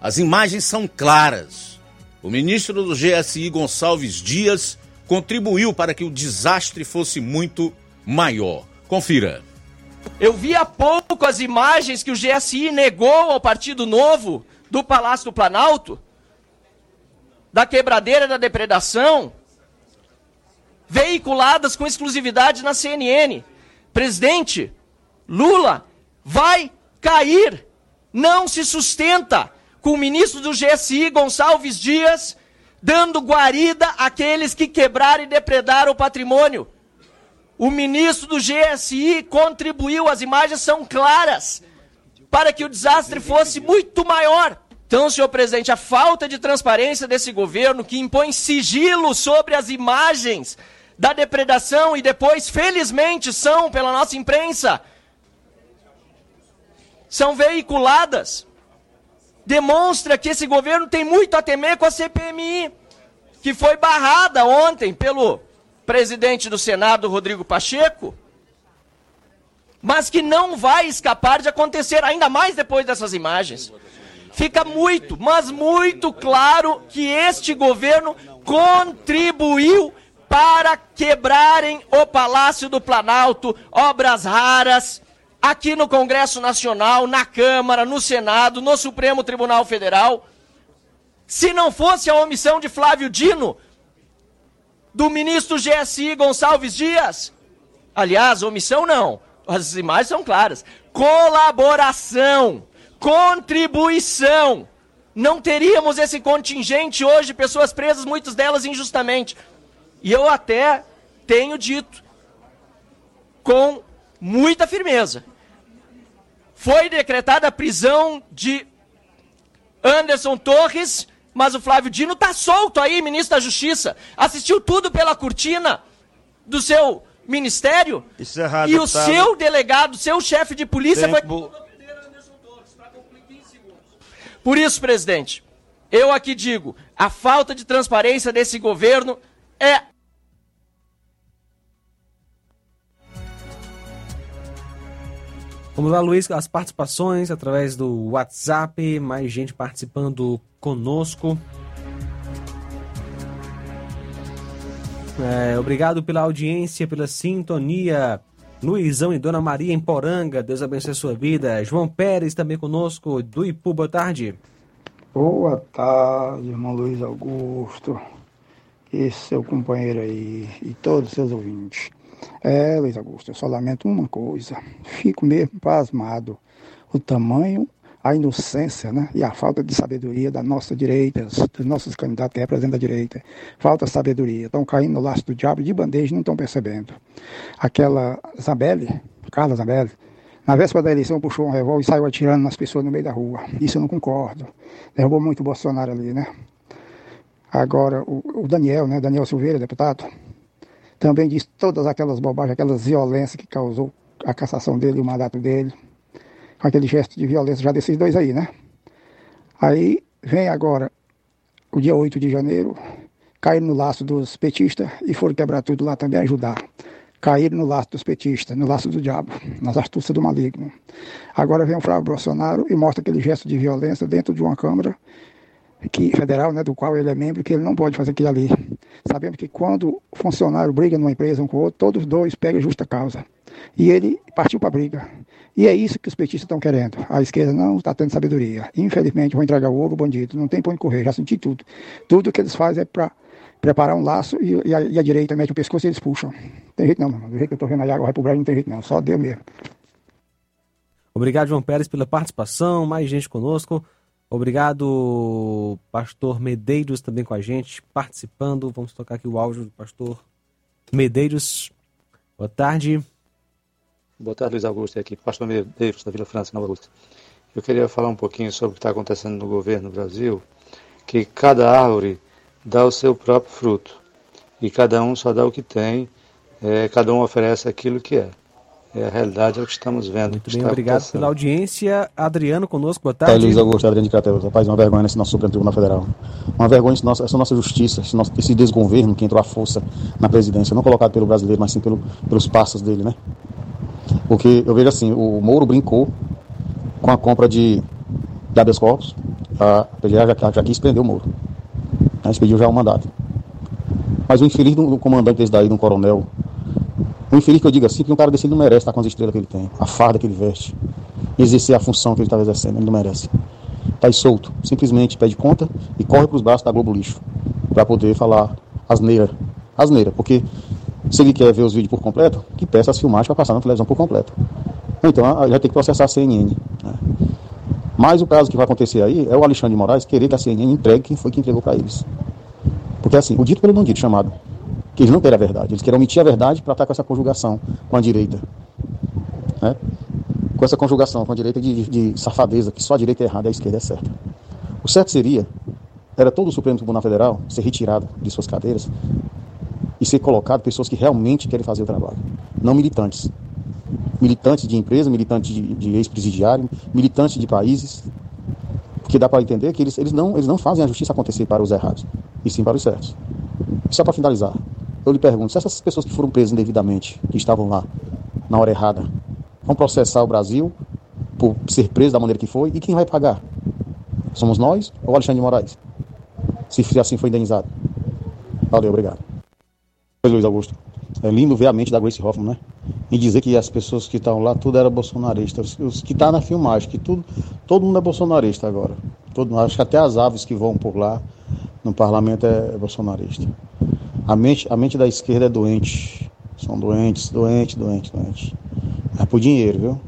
as imagens são claras. O ministro do GSI, Gonçalves Dias, contribuiu para que o desastre fosse muito maior. Confira. Eu vi há pouco as imagens que o GSI negou ao Partido Novo do Palácio do Planalto, da quebradeira da depredação, veiculadas com exclusividade na CNN. Presidente, Lula vai cair, não se sustenta com o ministro do GSI, Gonçalves Dias, dando guarida àqueles que quebraram e depredaram o patrimônio. O ministro do GSI contribuiu, as imagens são claras, para que o desastre fosse muito maior. Então, senhor presidente, a falta de transparência desse governo que impõe sigilo sobre as imagens da depredação e depois, felizmente, são, pela nossa imprensa, são veiculadas, demonstra que esse governo tem muito a temer com a CPMI, que foi barrada ontem pelo presidente do Senado, Rodrigo Pacheco, mas que não vai escapar de acontecer, ainda mais depois dessas imagens. Fica muito, mas muito claro que este governo contribuiu para quebrarem o Palácio do Planalto, obras raras, aqui no Congresso Nacional, na Câmara, no Senado, no Supremo Tribunal Federal. Se não fosse a omissão de Flávio Dino, do ministro GSI Gonçalves Dias, aliás, omissão não, as imagens são claras, colaboração, contribuição. Não teríamos esse contingente hoje, pessoas presas, muitas delas injustamente. E eu até tenho dito com muita firmeza. Foi decretada a prisão de Anderson Torres, mas o Flávio Dino está solto aí, ministro da Justiça. Assistiu tudo pela cortina do seu ministério. Isso é errado, e o seu delegado, seu chefe de polícia Tempo. foi. Por isso, presidente, eu aqui digo: a falta de transparência desse governo é Vamos lá, Luiz, as participações através do WhatsApp, mais gente participando conosco. É, obrigado pela audiência, pela sintonia. Luizão e Dona Maria em Poranga, Deus abençoe a sua vida. João Pérez também conosco, do Ipu, boa tarde. Boa tarde, irmão Luiz Augusto, e seu companheiro aí, e todos os seus ouvintes. É, Luiz Augusto, eu só lamento uma coisa. Fico mesmo pasmado. O tamanho, a inocência né? e a falta de sabedoria da nossa direita, dos nossos candidatos que representam a direita. Falta sabedoria. Estão caindo no laço do diabo de bandeja e não estão percebendo. Aquela Zambelli, Carla Zambelli, na véspera da eleição puxou um revólver e saiu atirando nas pessoas no meio da rua. Isso eu não concordo. Derrubou muito o Bolsonaro ali, né? Agora, o, o Daniel, né? Daniel Silveira, deputado, também disse todas aquelas bobagens, aquelas violências que causou a cassação dele e o mandato dele. Com aquele gesto de violência já desses dois aí, né? Aí vem agora o dia 8 de janeiro, caíram no laço dos petistas e foram quebrar tudo lá também, ajudar. Caíram no laço dos petistas, no laço do diabo, nas astúcias do maligno. Agora vem o Flávio Bolsonaro e mostra aquele gesto de violência dentro de uma Câmara que, federal, né, do qual ele é membro, que ele não pode fazer aquilo ali. Sabemos que quando funcionário briga numa empresa um com o outro, todos os dois pegam justa causa. E ele partiu para a briga. E é isso que os petistas estão querendo. A esquerda não está tendo sabedoria. Infelizmente, vou entregar o ouro, o bandido. Não tem para onde correr, já senti tudo. Tudo que eles fazem é para preparar um laço e, e, a, e, a, direita mete o pescoço e eles puxam. Tem jeito não, mano. Do jeito que eu estou vendo a água vai pro Brasil, não tem jeito não. Só Deus mesmo. Obrigado, João Pérez, pela participação. Mais gente conosco. Obrigado, pastor Medeiros, também com a gente, participando. Vamos tocar aqui o áudio do pastor Medeiros. Boa tarde. Boa tarde, Luiz Augusto, aqui, pastor Medeiros, da Vila França, Nova Augusta. Eu queria falar um pouquinho sobre o que está acontecendo no governo do Brasil, que cada árvore dá o seu próprio fruto, e cada um só dá o que tem, é, cada um oferece aquilo que é. É a realidade, é o que estamos vendo. Muito bem, obrigado pela audiência. Adriano conosco, boa tarde. Luiz Augusto, Adriano de Crateus. Rapaz, uma vergonha nesse nosso Supremo Tribunal Federal. Uma vergonha essa nossa, essa nossa justiça, esse, nosso, esse desgoverno que entrou à força na presidência, não colocado pelo brasileiro, mas sim pelo, pelos passos dele, né? Porque eu vejo assim, o Moro brincou com a compra de, de habeas corpus, a PGR já, já quis prender o Moro. A gente pediu já o mandato. Mas o infeliz do, do comandante desse daí, do coronel, o infeliz que eu digo assim, que um cara desse não merece estar com as estrelas que ele tem, a farda que ele veste, exercer a função que ele estava exercendo, ele não merece. Está aí solto, simplesmente pede conta e corre para os braços da Globo Lixo, para poder falar asneira. Asneira, porque se ele quer ver os vídeos por completo, que peça as filmagens para passar na televisão por completo. Então, vai ter que processar a CNN. Né? Mas o caso que vai acontecer aí é o Alexandre de Moraes querer que a CNN entregue quem foi que entregou para eles. Porque assim, o dito pelo não dito chamado, que eles não querem a verdade, eles querem omitir a verdade para estar com essa conjugação com a direita. Né? Com essa conjugação com a direita de, de safadeza, que só a direita é errada e a esquerda é certa. O certo seria, era todo o Supremo Tribunal Federal ser retirado de suas cadeiras e ser colocado pessoas que realmente querem fazer o trabalho, não militantes. Militantes de empresa, militantes de, de ex-presidiário, militantes de países, porque dá para entender que eles, eles, não, eles não fazem a justiça acontecer para os errados, e sim para os certos. E só para finalizar, eu lhe pergunto, se essas pessoas que foram presas indevidamente, que estavam lá na hora errada, vão processar o Brasil por ser preso da maneira que foi, e quem vai pagar? Somos nós ou Alexandre de Moraes? Se assim foi indenizado. Valeu, obrigado. Luiz Augusto. É lindo ver a mente da Grace Hoffman, né? E dizer que as pessoas que estavam lá, tudo era bolsonarista. Os, os que tá na filmagem, que tudo, todo mundo é bolsonarista agora. Todo, acho que até as aves que vão por lá no parlamento é, é bolsonarista. A mente, a mente da esquerda é doente. São doentes, doentes, doentes, doentes. É por dinheiro, viu?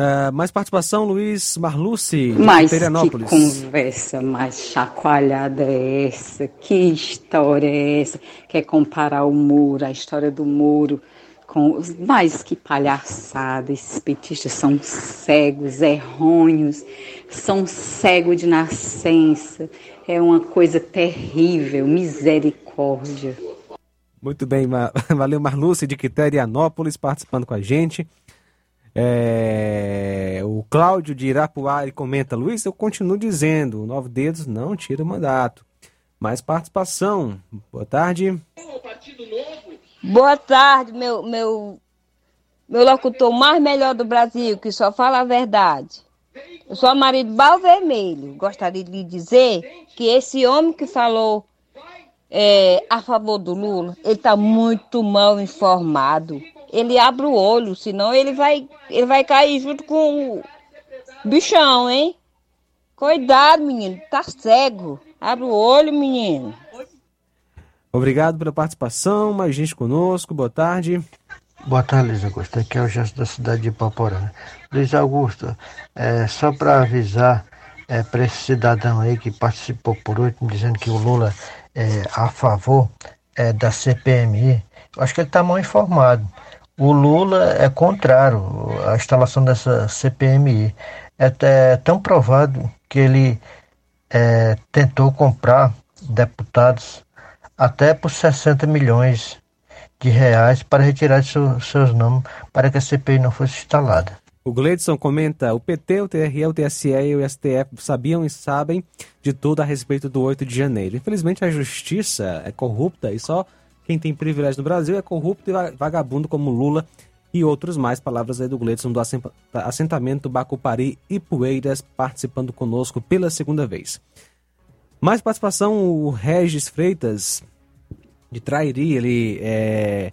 Uh, mais participação, Luiz Marluce, de Mas que conversa mais chacoalhada é essa? Que história é essa? Quer comparar o muro, a história do muro com... Mas que palhaçada, esses petistas são cegos, errôneos, são cegos de nascença. É uma coisa terrível, misericórdia. Muito bem, valeu Marluce de Quiterianópolis participando com a gente. É, o Cláudio de Irapuá comenta: Luiz, eu continuo dizendo, o Nove Dedos não tira o mandato. Mais participação. Boa tarde. Boa tarde, meu, meu, meu locutor mais melhor do Brasil, que só fala a verdade. Eu sou a marido Bal Vermelho. Gostaria de lhe dizer que esse homem que falou é, a favor do Lula, ele está muito mal informado ele abre o olho, senão ele vai, ele vai cair junto com o bichão, hein? Cuidado, menino, tá cego. Abre o olho, menino. Obrigado pela participação, mais gente conosco, boa tarde. Boa tarde, Luiz Augusto. Aqui é o gesto da cidade de Paporã. Luiz Augusto, é, só para avisar é, para esse cidadão aí que participou por último, dizendo que o Lula é a favor é, da CPMI, eu acho que ele está mal informado. O Lula é contrário à instalação dessa CPMI. É, é tão provado que ele é, tentou comprar deputados até por 60 milhões de reais para retirar seu, seus nomes para que a CPI não fosse instalada. O Gleidson comenta: o PT, o TRE, o TSE e o STF sabiam e sabem de tudo a respeito do 8 de janeiro. Infelizmente, a justiça é corrupta e só quem tem privilégio no Brasil é corrupto e vagabundo como Lula e outros mais. Palavras aí do Gleidson do assentamento Bacupari e Poeiras participando conosco pela segunda vez. Mais participação, o Regis Freitas de Trairi, ele é,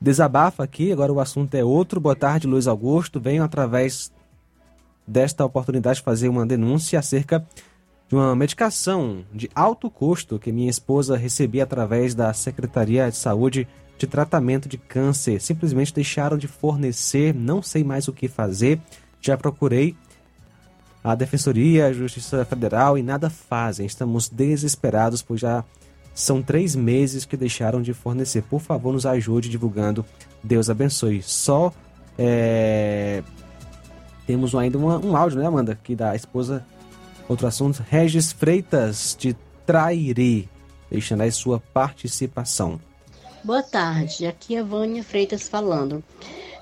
desabafa aqui, agora o assunto é outro. Boa tarde, Luiz Augusto. Venho através desta oportunidade fazer uma denúncia acerca de uma medicação de alto custo que minha esposa recebia através da Secretaria de Saúde de tratamento de câncer. Simplesmente deixaram de fornecer, não sei mais o que fazer. Já procurei a Defensoria, a Justiça Federal e nada fazem. Estamos desesperados, pois já são três meses que deixaram de fornecer. Por favor, nos ajude divulgando. Deus abençoe. Só é... temos ainda uma, um áudio, né, Amanda? Que da esposa Outro assunto, Regis Freitas de Trairi, deixando aí sua participação. Boa tarde, aqui é Vânia Freitas falando,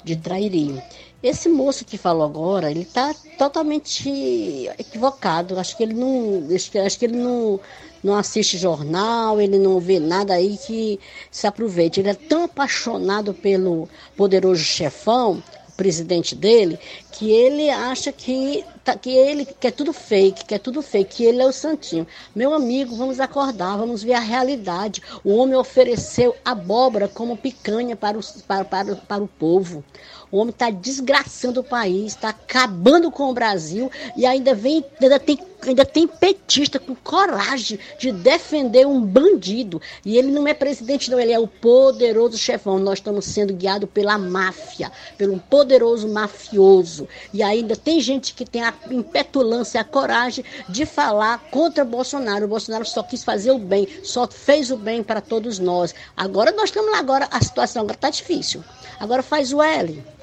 de Trairi. Esse moço que falou agora, ele está totalmente equivocado. Acho que ele não, acho que, ele não, não assiste jornal, ele não vê nada aí que se aproveite. Ele é tão apaixonado pelo poderoso chefão, presidente dele, que ele acha que, tá, que ele que é tudo fake, que é tudo fake, que ele é o santinho. Meu amigo, vamos acordar, vamos ver a realidade. O homem ofereceu abóbora como picanha para, os, para, para, para o povo. O homem está desgraçando o país, está acabando com o Brasil e ainda vem, ainda tem, ainda tem petista com coragem de defender um bandido. E ele não é presidente, não, ele é o poderoso chefão. Nós estamos sendo guiados pela máfia, pelo poderoso mafioso. E ainda tem gente que tem a impetulância, a coragem de falar contra Bolsonaro. O Bolsonaro só quis fazer o bem, só fez o bem para todos nós. Agora nós estamos lá, agora a situação está difícil. Agora faz o L.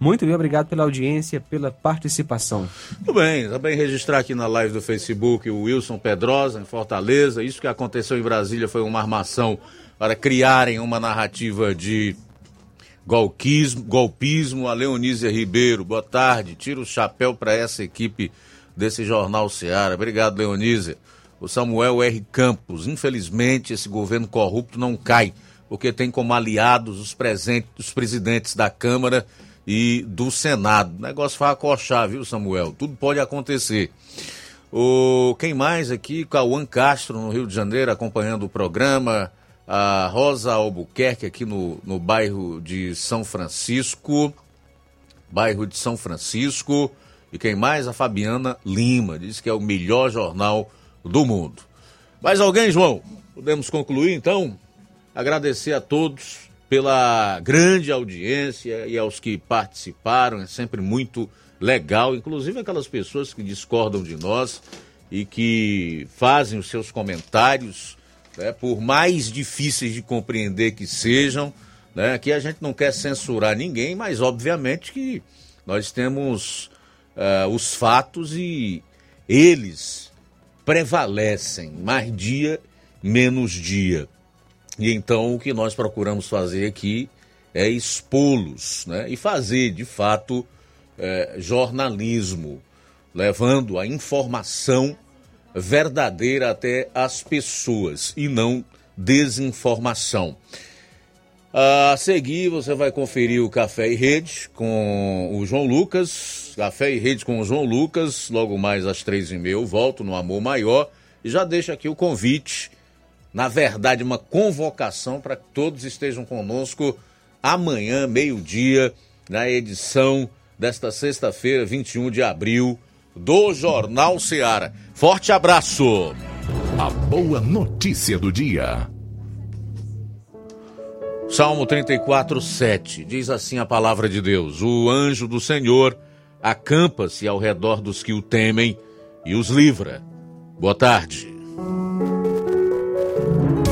Muito bem, obrigado pela audiência, pela participação. Tudo bem, também registrar aqui na live do Facebook o Wilson Pedrosa, em Fortaleza. Isso que aconteceu em Brasília foi uma armação para criarem uma narrativa de golpismo, golpismo. A Leonísia Ribeiro, boa tarde. Tira o chapéu para essa equipe desse Jornal Seara. Obrigado, Leonísia. O Samuel R. Campos, infelizmente esse governo corrupto não cai, porque tem como aliados os, presentes, os presidentes da Câmara e do Senado. O negócio vai acochar, viu, Samuel? Tudo pode acontecer. O, quem mais aqui? Cauã Castro, no Rio de Janeiro, acompanhando o programa. A Rosa Albuquerque, aqui no, no bairro de São Francisco. Bairro de São Francisco. E quem mais? A Fabiana Lima. Diz que é o melhor jornal do mundo. Mais alguém, João? Podemos concluir, então? Agradecer a todos pela grande audiência e aos que participaram. É sempre muito legal, inclusive aquelas pessoas que discordam de nós e que fazem os seus comentários, né, por mais difíceis de compreender que sejam. Né, a gente não quer censurar ninguém, mas obviamente que nós temos uh, os fatos e eles prevalecem mais dia, menos dia. E então o que nós procuramos fazer aqui é expô-los né? e fazer, de fato, é, jornalismo, levando a informação verdadeira até as pessoas e não desinformação. A seguir, você vai conferir o Café e Rede com o João Lucas. Café e Rede com o João Lucas. Logo mais às três e meia eu volto no Amor Maior. E já deixo aqui o convite na verdade, uma convocação para que todos estejam conosco amanhã, meio-dia, na edição desta sexta-feira, 21 de abril, do Jornal Seara. Forte abraço! A boa notícia do dia. Salmo 34, 7. Diz assim a palavra de Deus: O anjo do Senhor acampa-se ao redor dos que o temem e os livra. Boa tarde.